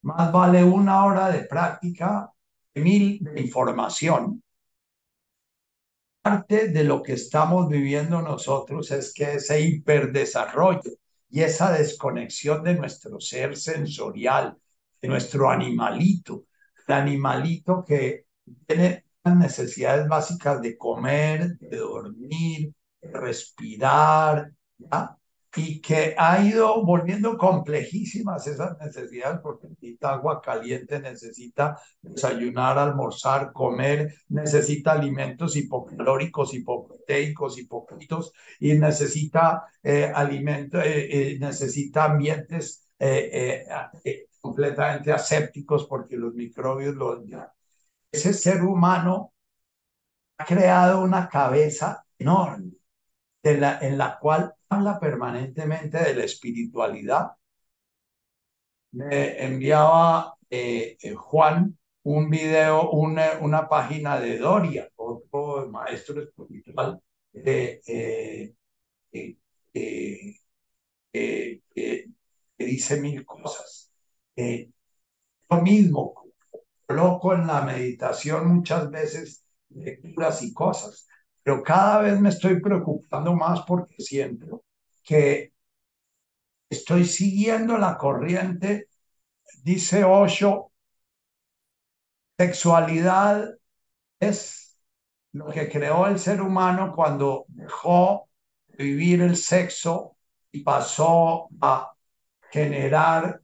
Speaker 1: más vale una hora de práctica que mil de información. Parte de lo que estamos viviendo nosotros es que ese hiperdesarrollo y esa desconexión de nuestro ser sensorial, de nuestro animalito, el animalito que tiene las necesidades básicas de comer, de dormir, de respirar, ¿ya? Y que ha ido volviendo complejísimas esas necesidades porque necesita agua caliente, necesita desayunar, almorzar, comer, necesita alimentos hipocalóricos, hipoproteicos, hipocritos y necesita eh, alimentos, eh, eh, necesita ambientes completamente asépticos porque los microbios lo ese ser humano ha creado una cabeza enorme la, en la cual habla permanentemente de la espiritualidad. Me enviaba eh, eh, Juan un video, una, una, página de Doria, otro maestro espiritual, eh, que dice mil cosas. lo mismo, coloco en la meditación muchas veces lecturas y cosas, pero cada vez me estoy preocupando más porque siento que estoy siguiendo la corriente, dice Osho, sexualidad es lo que creó el ser humano cuando dejó de vivir el sexo y pasó a generar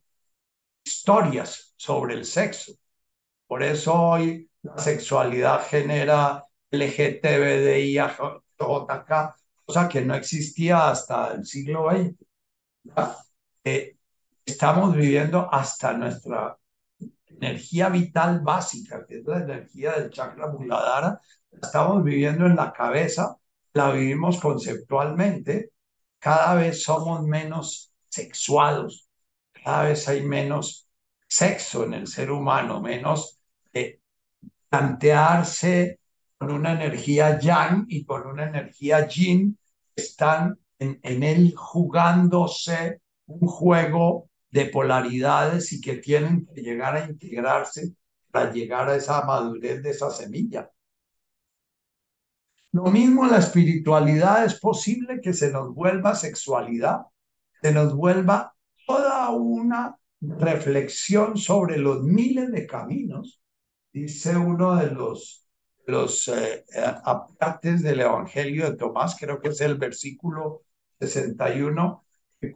Speaker 1: historias sobre el sexo. Por eso hoy la sexualidad genera LGTBI, JK, cosa que no existía hasta el siglo XX. Eh, estamos viviendo hasta nuestra energía vital básica, que es la energía del chakra muladhara, estamos viviendo en la cabeza, la vivimos conceptualmente, cada vez somos menos sexuados, cada vez hay menos sexo en el ser humano, menos eh, plantearse con una energía yang y con una energía yin, están en, en él jugándose un juego de polaridades y que tienen que llegar a integrarse para llegar a esa madurez de esa semilla. Lo mismo la espiritualidad es posible que se nos vuelva sexualidad, se nos vuelva toda una reflexión sobre los miles de caminos, dice uno de los, los eh, apartes del Evangelio de Tomás, creo que es el versículo 61,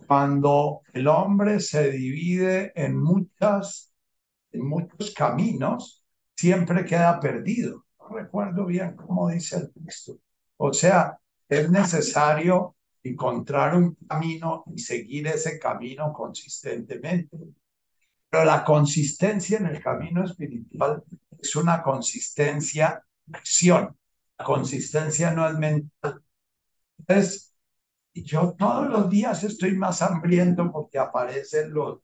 Speaker 1: cuando el hombre se divide en, muchas, en muchos caminos, siempre queda perdido. No recuerdo bien cómo dice el texto. O sea, es necesario encontrar un camino y seguir ese camino consistentemente. Pero la consistencia en el camino espiritual es una consistencia acción. La consistencia no es mental. Entonces, yo todos los días estoy más hambriento porque aparecen los,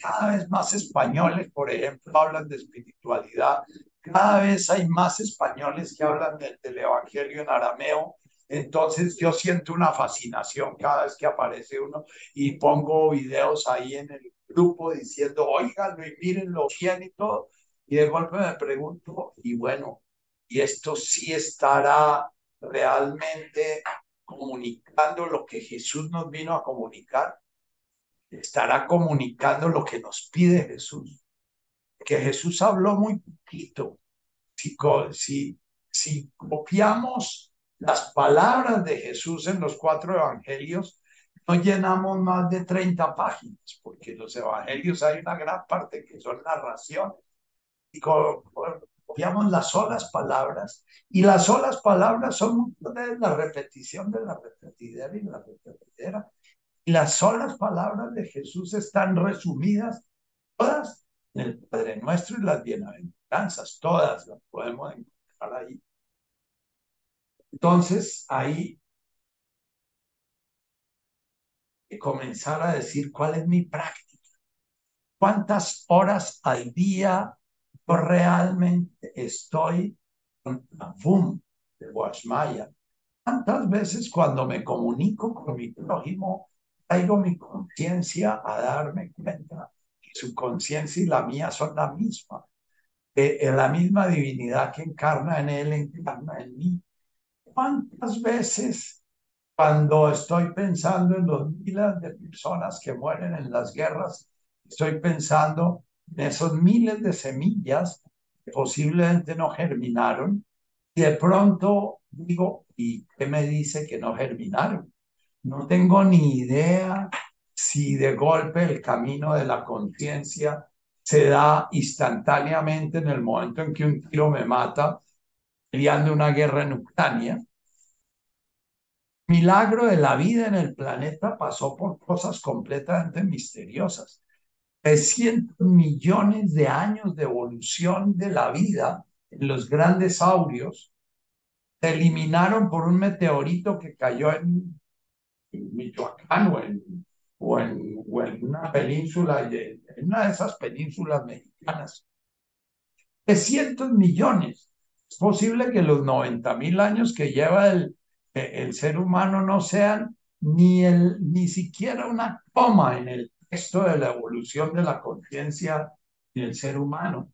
Speaker 1: cada vez más españoles, por ejemplo, hablan de espiritualidad. Cada vez hay más españoles que hablan del, Evangelio en arameo. Entonces yo siento una fascinación cada vez que aparece uno y pongo videos ahí en el grupo diciendo, oiganlo y mírenlo bien y todo. Y de golpe me pregunto, y bueno, ¿y esto sí estará realmente comunicando lo que Jesús nos vino a comunicar, estará comunicando lo que nos pide Jesús. Que Jesús habló muy poquito. Si, si, copiamos las palabras de Jesús en los cuatro evangelios, no llenamos más de 30 páginas, porque los evangelios hay una gran parte que son narraciones. Y copiamos las solas palabras y las solas palabras son la repetición de la repetidera y la repetidera. Y las solas palabras de Jesús están resumidas todas en el Padre Nuestro y las bienaventuranzas, todas las podemos encontrar ahí. Entonces, ahí comenzar a decir cuál es mi práctica, cuántas horas al día realmente estoy con boom de Guashmaya. ¿Cuántas veces cuando me comunico con mi prójimo, traigo mi conciencia a darme cuenta que su conciencia y la mía son la misma? Que la misma divinidad que encarna en él encarna en mí. ¿Cuántas veces cuando estoy pensando en los miles de personas que mueren en las guerras, estoy pensando esos miles de semillas que posiblemente no germinaron, y de pronto digo, ¿y qué me dice que no germinaron? No tengo ni idea si de golpe el camino de la conciencia se da instantáneamente en el momento en que un tiro me mata peleando una guerra en Ucrania. Milagro de la vida en el planeta pasó por cosas completamente misteriosas. 300 millones de años de evolución de la vida en los grandes saurios se eliminaron por un meteorito que cayó en, Michoacán o en, una península, en una de esas penínsulas mexicanas. 300 millones. Es posible que los 90 mil años que lleva el, el ser humano no sean ni, el, ni siquiera una coma en el esto de la evolución de la conciencia del ser humano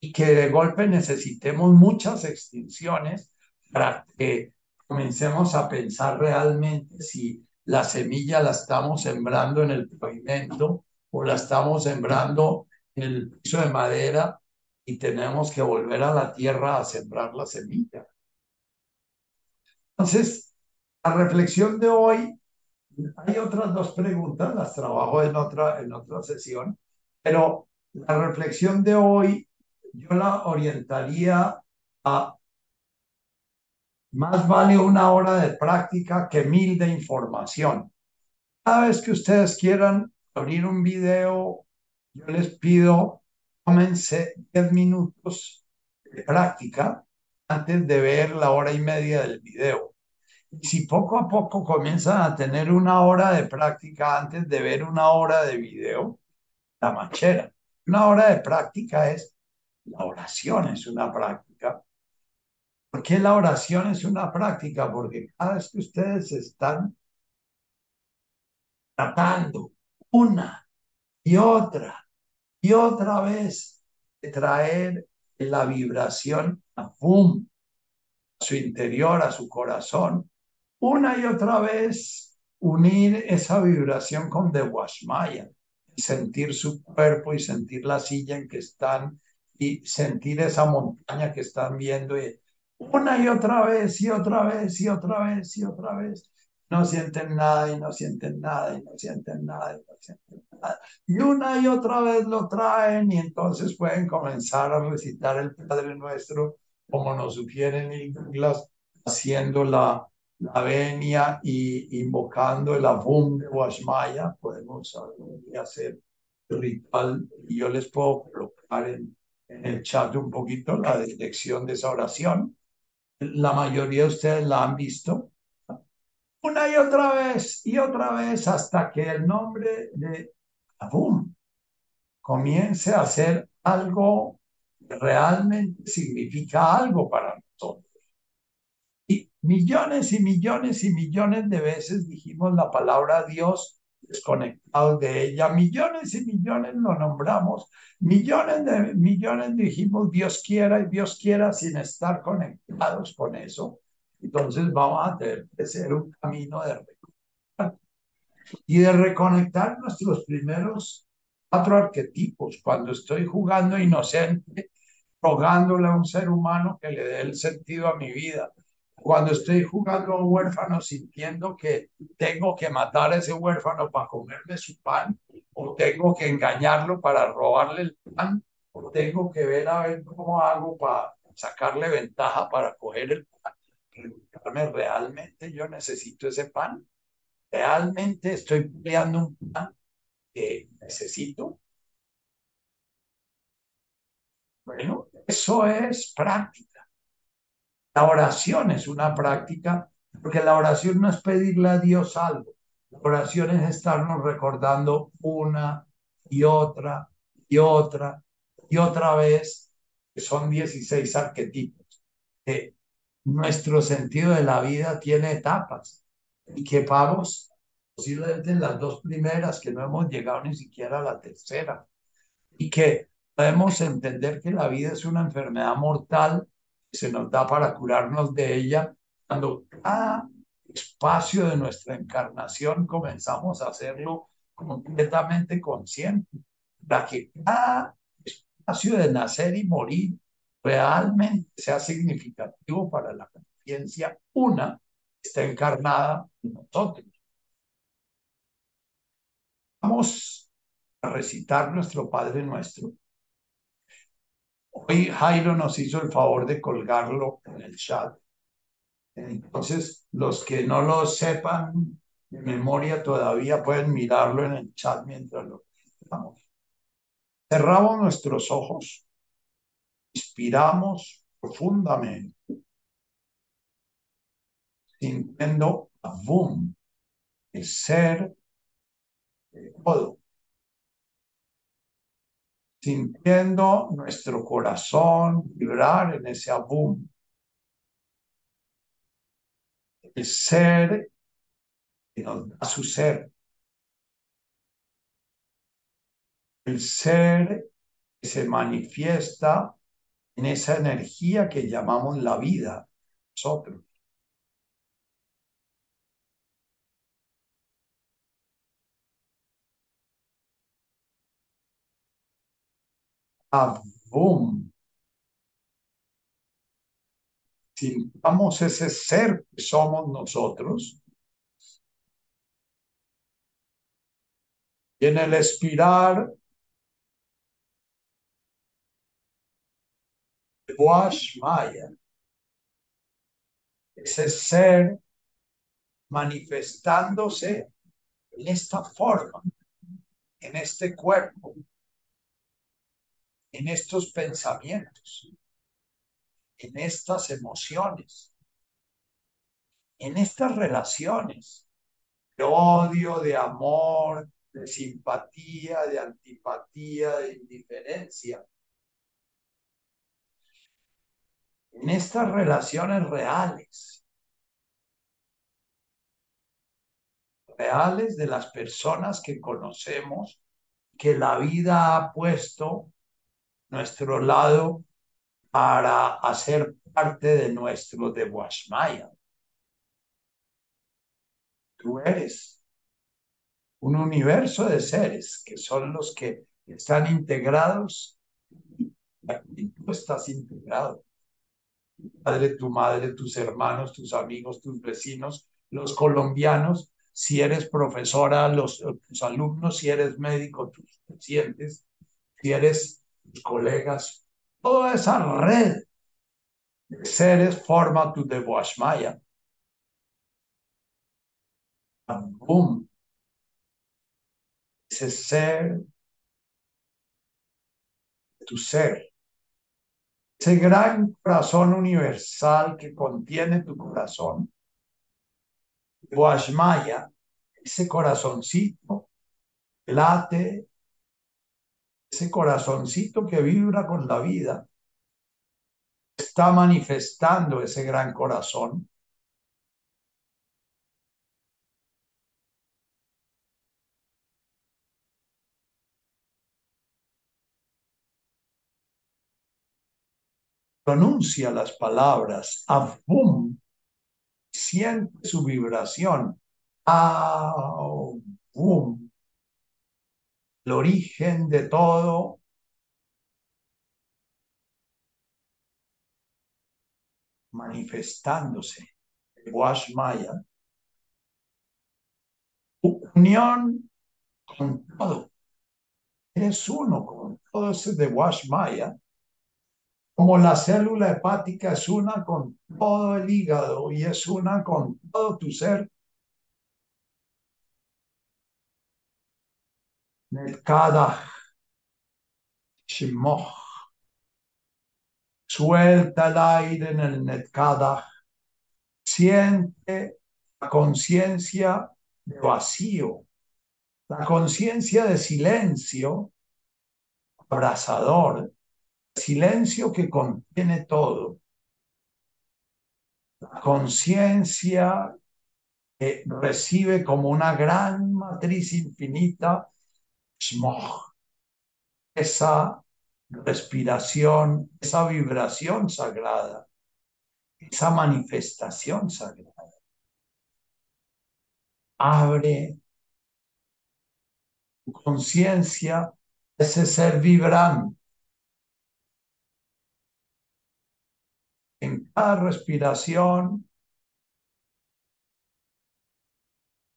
Speaker 1: y que de golpe necesitemos muchas extinciones para que comencemos a pensar realmente si la semilla la estamos sembrando en el pavimento o la estamos sembrando en el piso de madera y tenemos que volver a la tierra a sembrar la semilla. Entonces, la reflexión de hoy, hay otras dos preguntas, las trabajo en otra, en otra sesión, pero la reflexión de hoy yo la orientaría a más vale una hora de práctica que mil de información. Cada vez que ustedes quieran abrir un video, yo les pido, tómense 10 minutos de práctica antes de ver la hora y media del video. Si poco a poco comienzan a tener una hora de práctica antes de ver una hora de video, la manchera. Una hora de práctica es, la oración es una práctica. ¿Por qué la oración es una práctica? Porque cada vez que ustedes están tratando una y otra y otra vez de traer la vibración a a su interior, a su corazón, una y otra vez unir esa vibración con de Washmaya sentir su cuerpo y sentir la silla en que están y sentir esa montaña que están viendo y una y otra vez y otra vez y otra vez y otra vez. No sienten nada y no sienten nada y no sienten nada y no sienten nada. Y una y otra vez lo traen y entonces pueden comenzar a recitar el Padre Nuestro como nos sugieren Douglas, haciendo la, la venia y invocando el Avum de Washmaya, podemos hacer el ritual y yo les puedo colocar en, en el chat un poquito la dirección de esa oración. La mayoría de ustedes la han visto. Una y otra vez y otra vez hasta que el nombre de Avum comience a ser algo que realmente significa algo para nosotros. Millones y millones y millones de veces dijimos la palabra Dios desconectados de ella. Millones y millones lo nombramos. Millones de millones dijimos Dios quiera y Dios quiera sin estar conectados con eso. Entonces vamos a tener que hacer un camino de reconectar y de reconectar nuestros primeros cuatro arquetipos. Cuando estoy jugando inocente, rogándole a un ser humano que le dé el sentido a mi vida cuando estoy jugando a un huérfano sintiendo que tengo que matar a ese huérfano para comerme su pan, o tengo que engañarlo para robarle el pan, o tengo que ver a ver cómo hago para sacarle ventaja para coger el pan. Preguntarme, ¿realmente yo necesito ese pan? ¿Realmente estoy peleando un pan que necesito? Bueno, eso es práctica. La oración es una práctica, porque la oración no es pedirle a Dios algo. La oración es estarnos recordando una y otra y otra y otra vez, que son 16 arquetipos, que nuestro sentido de la vida tiene etapas y que vamos posiblemente en las dos primeras, que no hemos llegado ni siquiera a la tercera, y que podemos entender que la vida es una enfermedad mortal se nos da para curarnos de ella, cuando cada espacio de nuestra encarnación comenzamos a hacerlo completamente consciente, para que cada espacio de nacer y morir realmente sea significativo para la conciencia una está encarnada en nosotros. Vamos a recitar nuestro Padre Nuestro Hoy Jairo nos hizo el favor de colgarlo en el chat. Entonces, los que no lo sepan de memoria todavía pueden mirarlo en el chat mientras lo estamos. Cerramos nuestros ojos, inspiramos profundamente, sintiendo boom, el ser, todo sintiendo nuestro corazón vibrar en ese abum. El ser que nos da su ser. El ser que se manifiesta en esa energía que llamamos la vida, nosotros. Ah, Abum. Sintamos ese ser que somos nosotros. Y en el expirar, Wash Maya, ese ser manifestándose en esta forma, en este cuerpo, en estos pensamientos, en estas emociones, en estas relaciones de odio, de amor, de simpatía, de antipatía, de indiferencia. En estas relaciones reales, reales de las personas que conocemos, que la vida ha puesto nuestro lado para hacer parte de nuestro de Washmaya. Tú eres un universo de seres que son los que están integrados y tú estás integrado. Tu padre, tu madre, tus hermanos, tus amigos, tus vecinos, los colombianos, si eres profesora, los, tus alumnos, si eres médico, tus pacientes, si eres tus colegas, toda esa red de seres forma tu Devoashmaya. Boom. Ese ser, tu ser, ese gran corazón universal que contiene tu corazón, Devoashmaya, ese corazoncito late ese corazoncito que vibra con la vida, está manifestando ese gran corazón. Pronuncia las palabras, Avum, siente su vibración, Avum el origen de todo. manifestándose, Wash Maya, unión con todo, es uno con todo ese de Wash Maya, como la célula hepática es una con todo el hígado y es una con todo tu ser, cada Shimoch. Suelta el aire en el Netkadach. Siente la conciencia de vacío, la conciencia de silencio abrazador, silencio que contiene todo. La conciencia que recibe como una gran matriz infinita esa respiración, esa vibración sagrada, esa manifestación sagrada. Abre tu conciencia, ese ser vibrante. En cada respiración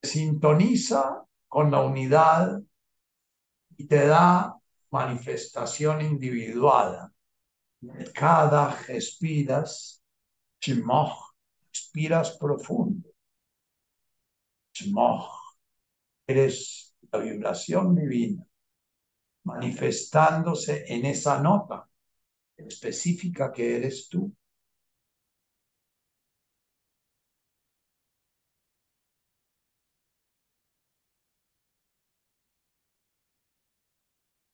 Speaker 1: sintoniza con la unidad y te da manifestación individual. Cada respiras, shmoch, respiras profundo. Shmoch, eres la vibración divina, manifestándose en esa nota específica que eres tú.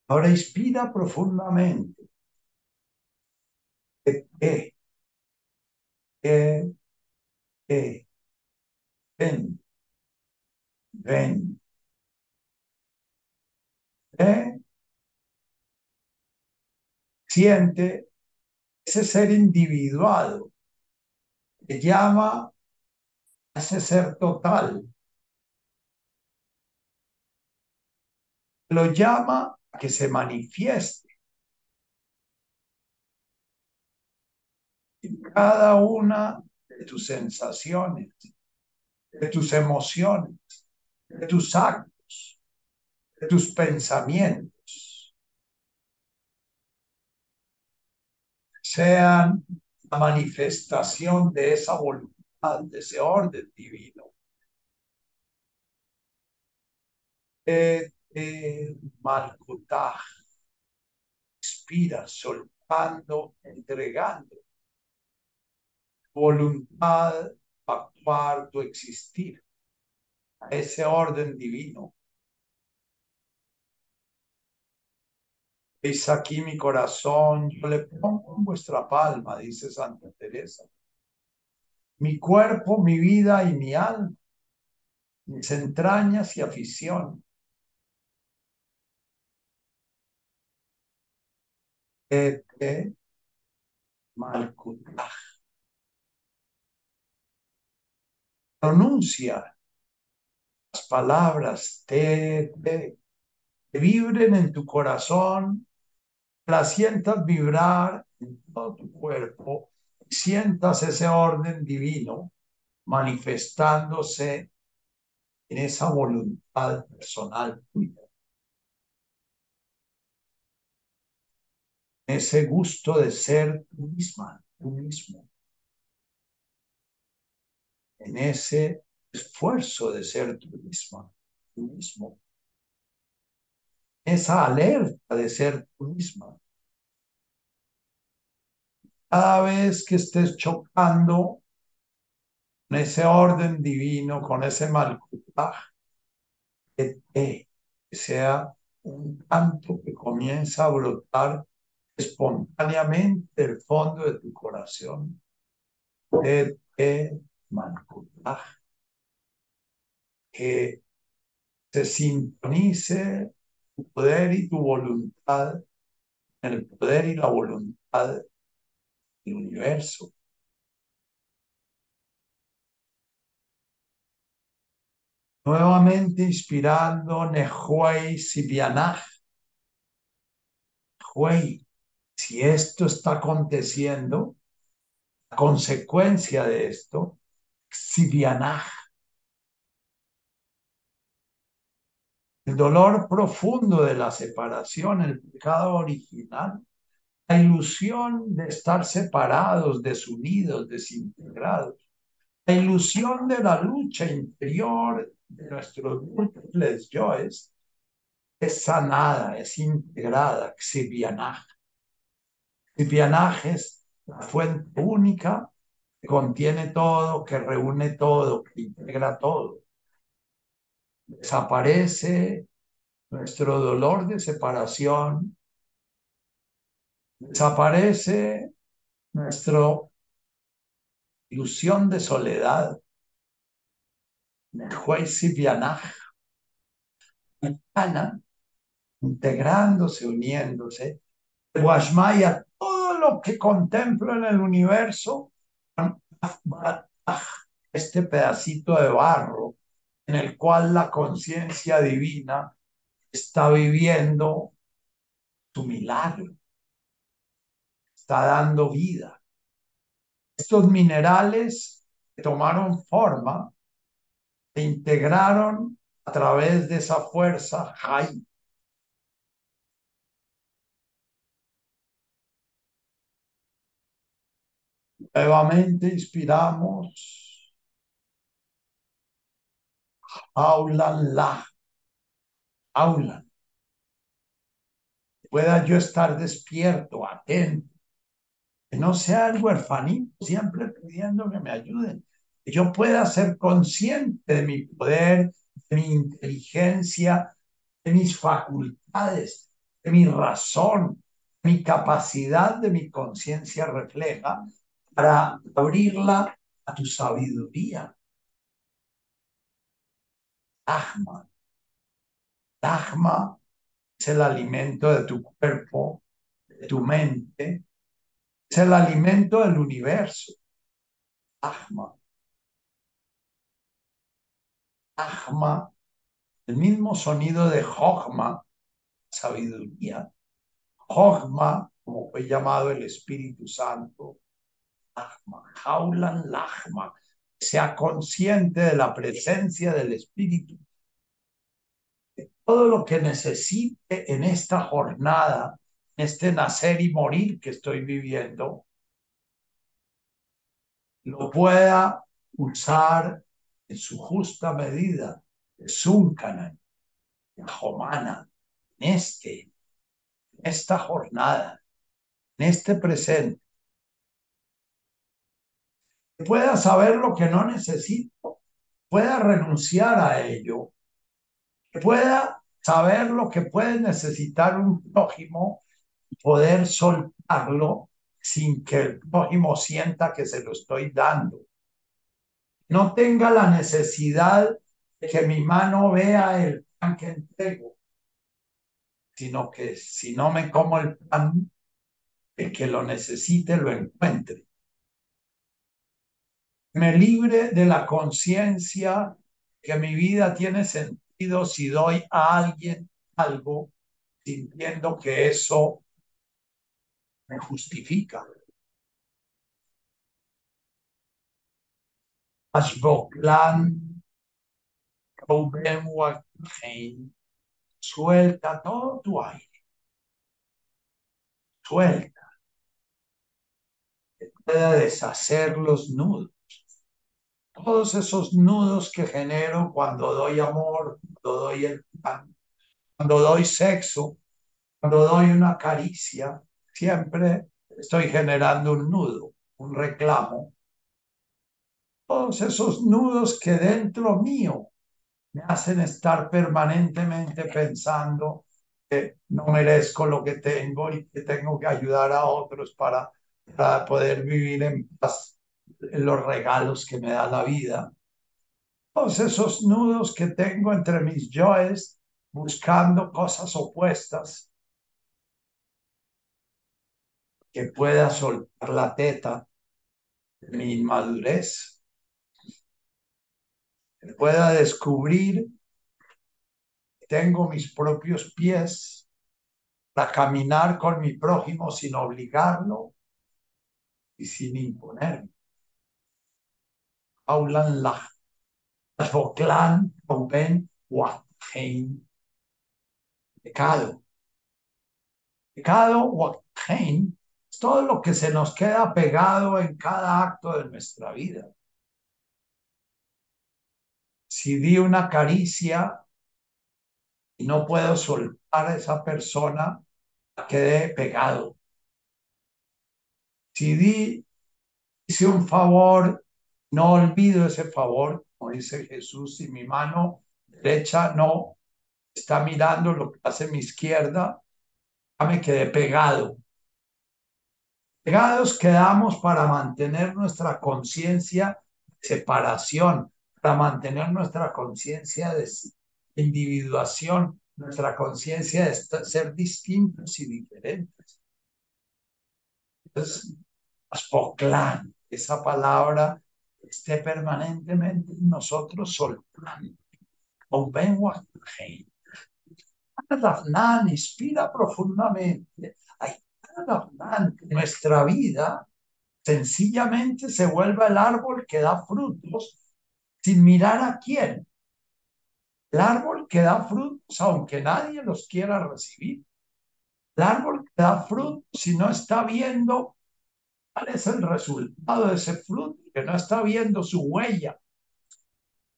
Speaker 1: Ahora inspira profundamente. E, e, e, ven, ven, siente ese ser individuado que llama a ese ser total. Lo llama que se manifieste. en cada una de tus sensaciones, de tus emociones, de tus actos, de tus pensamientos. Sean la manifestación de esa voluntad, de ese orden divino. Eh, eh, Inspira, soltando, entregando. Voluntad, actuar, tu existir. A ese orden divino. Es aquí mi corazón, yo le pongo en vuestra palma, dice Santa Teresa. Mi cuerpo, mi vida y mi alma, mis entrañas y afición. Malkutaj. Pronuncia las palabras te, te, que vibren en tu corazón, las sientas vibrar en todo tu cuerpo, sientas ese orden divino manifestándose en esa voluntad personal tuya. Ese gusto de ser tú misma, tú mismo. En ese esfuerzo de ser tú misma, tú mismo. Esa alerta de ser tú misma. Cada vez que estés chocando con ese orden divino, con ese malcutaj, que sea un canto que comienza a brotar espontáneamente del fondo de tu corazón. Que que se sintonice tu poder y tu voluntad en el poder y la voluntad del universo. Nuevamente inspirando Nehuay Sibianaj. Nehuay, si esto está aconteciendo, la consecuencia de esto, Sibianaj. El dolor profundo de la separación, el pecado original, la ilusión de estar separados, desunidos, desintegrados, la ilusión de la lucha interior de nuestros múltiples yoes es sanada, es integrada, Xibianaj. Xibianaj es la fuente única que contiene todo, que reúne todo, que integra todo. Desaparece nuestro dolor de separación, desaparece nuestra ilusión de soledad, integrándose, uniéndose. Guashmaya, lo que contemplo en el universo, este pedacito de barro en el cual la conciencia divina está viviendo su milagro, está dando vida. Estos minerales tomaron forma se integraron a través de esa fuerza Jai. Nuevamente inspiramos. Aulan la. Aulan. Pueda yo estar despierto, atento. Que no sea el huerfanito siempre pidiendo que me ayuden que yo pueda ser consciente de mi poder, de mi inteligencia, de mis facultades, de mi razón, mi capacidad de mi conciencia refleja para abrirla a tu sabiduría. Ahma. Ahma es el alimento de tu cuerpo, de tu mente, es el alimento del universo. Ahma. Ahma, el mismo sonido de Jogma, sabiduría. Jogma, como fue llamado el Espíritu Santo, Jaulan Lachma, sea consciente de la presencia del Espíritu. De todo lo que necesite en esta jornada, este nacer y morir que estoy viviendo, lo pueda usar en su justa medida, de Jomana, en este, en esta jornada, en este presente pueda saber lo que no necesito, pueda renunciar a ello, pueda saber lo que puede necesitar un prójimo y poder soltarlo sin que el prójimo sienta que se lo estoy dando. No tenga la necesidad de que mi mano vea el pan que entrego, sino que si no me como el pan, el que lo necesite lo encuentre me libre de la conciencia que mi vida tiene sentido si doy a alguien algo sintiendo que eso me justifica. Suelta todo tu aire. Suelta. Pueda deshacer los nudos todos esos nudos que genero cuando doy amor, cuando doy el cuando doy sexo, cuando doy una caricia, siempre estoy generando un nudo, un reclamo. Todos esos nudos que dentro mío me hacen estar permanentemente pensando que no merezco lo que tengo y que tengo que ayudar a otros para, para poder vivir en paz los regalos que me da la vida. Todos esos nudos que tengo entre mis yoes buscando cosas opuestas que pueda soltar la teta de mi inmadurez, que pueda descubrir que tengo mis propios pies para caminar con mi prójimo sin obligarlo y sin imponerme. Aulan Lach, Clan, Reuben, Wathein. Pecado. Pecado, es todo lo que se nos queda pegado en cada acto de nuestra vida. Si di una caricia y no puedo soltar a esa persona, quedé pegado. Si di, hice un favor no olvido ese favor, como dice Jesús, si mi mano derecha no está mirando lo que hace mi izquierda, ya me quedé pegado. Pegados quedamos para mantener nuestra conciencia de separación, para mantener nuestra conciencia de individuación, nuestra conciencia de ser distintos y diferentes. Entonces, Aspoclán, esa palabra esté permanentemente en nosotros soltando. Adafnan inspira profundamente. Nuestra vida sencillamente se vuelve el árbol que da frutos sin mirar a quién. El árbol que da frutos aunque nadie los quiera recibir. El árbol que da frutos si no está viendo ¿Cuál es el resultado de ese fruto? Que no está viendo su huella.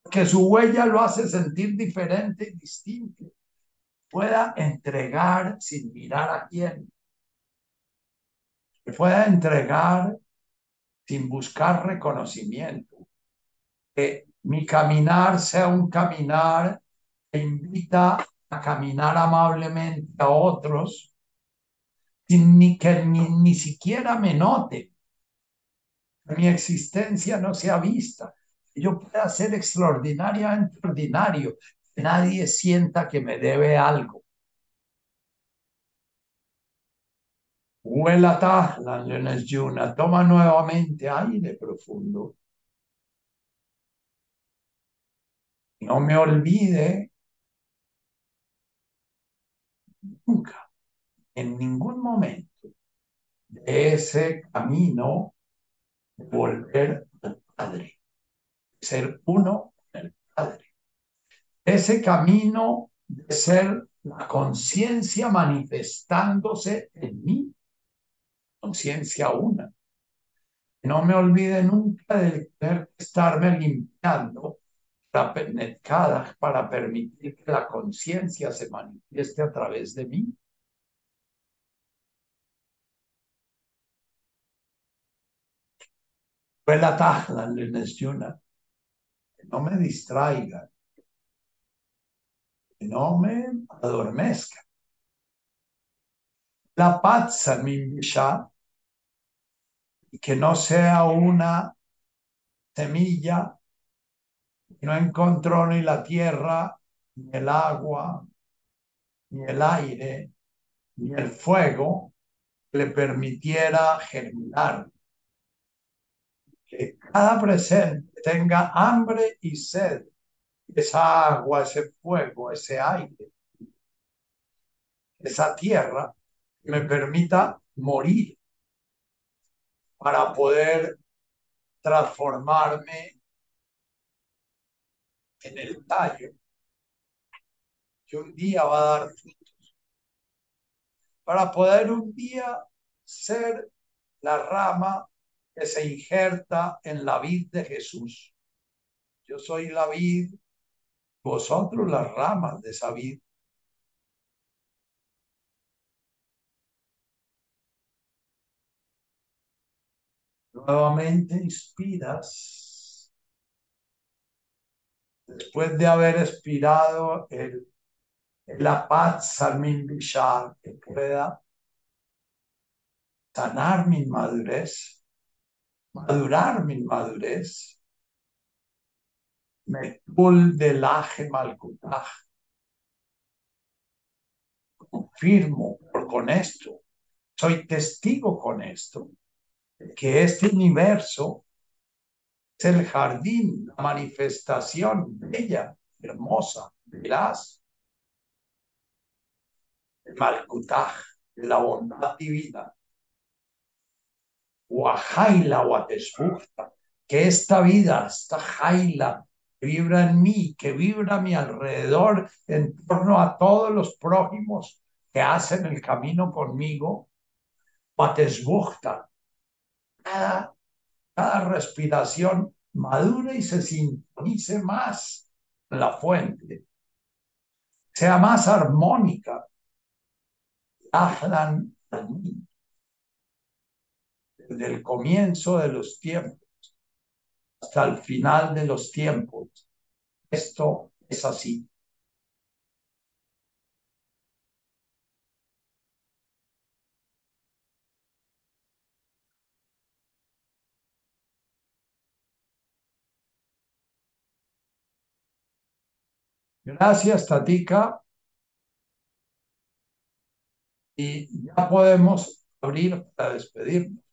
Speaker 1: Que su huella lo hace sentir diferente y distinto. Pueda entregar sin mirar a quién. Que pueda entregar sin buscar reconocimiento. Que mi caminar sea un caminar que invita a caminar amablemente a otros ni que ni, siquiera me note, mi existencia no sea vista, yo pueda ser extraordinariamente ordinario, que nadie sienta que me debe algo. Huela la yuna, toma nuevamente aire profundo. No me olvide nunca en ningún momento de ese camino volver al Padre, ser uno con el Padre. Ese camino de ser la conciencia manifestándose en mí, conciencia una. No me olvide nunca de tener que estarme limpiando para, para permitir que la conciencia se manifieste a través de mí. Una que no me distraiga, que no me adormezca. La pazza mi y que no sea una semilla que no encontró ni la tierra, ni el agua, ni el aire, ni el fuego que le permitiera germinar que cada presente tenga hambre y sed, esa agua, ese fuego, ese aire, esa tierra, me permita morir para poder transformarme en el tallo que un día va a dar frutos, para poder un día ser la rama que se injerta en la vid de Jesús. Yo soy la vid, vosotros las ramas de esa vid. Nuevamente inspiras. Después de haber expirado el, la paz salmin bishar que pueda sanar mi madurez madurar mi madurez. Mekul del Aje Malkutaj. Confirmo con esto, soy testigo con esto, que este universo es el jardín, la manifestación bella, hermosa, veraz, el Malkutaj, la bondad divina Jaila o que esta vida, esta Jaila, vibra en mí, que vibra a mi alrededor, en torno a todos los prójimos que hacen el camino conmigo, Watesbukta, cada, cada respiración madure y se sintonice más la fuente, sea más armónica. Ahlan desde el comienzo de los tiempos hasta el final de los tiempos. Esto es así. Gracias, Tatica. Y ya podemos abrir para despedirnos.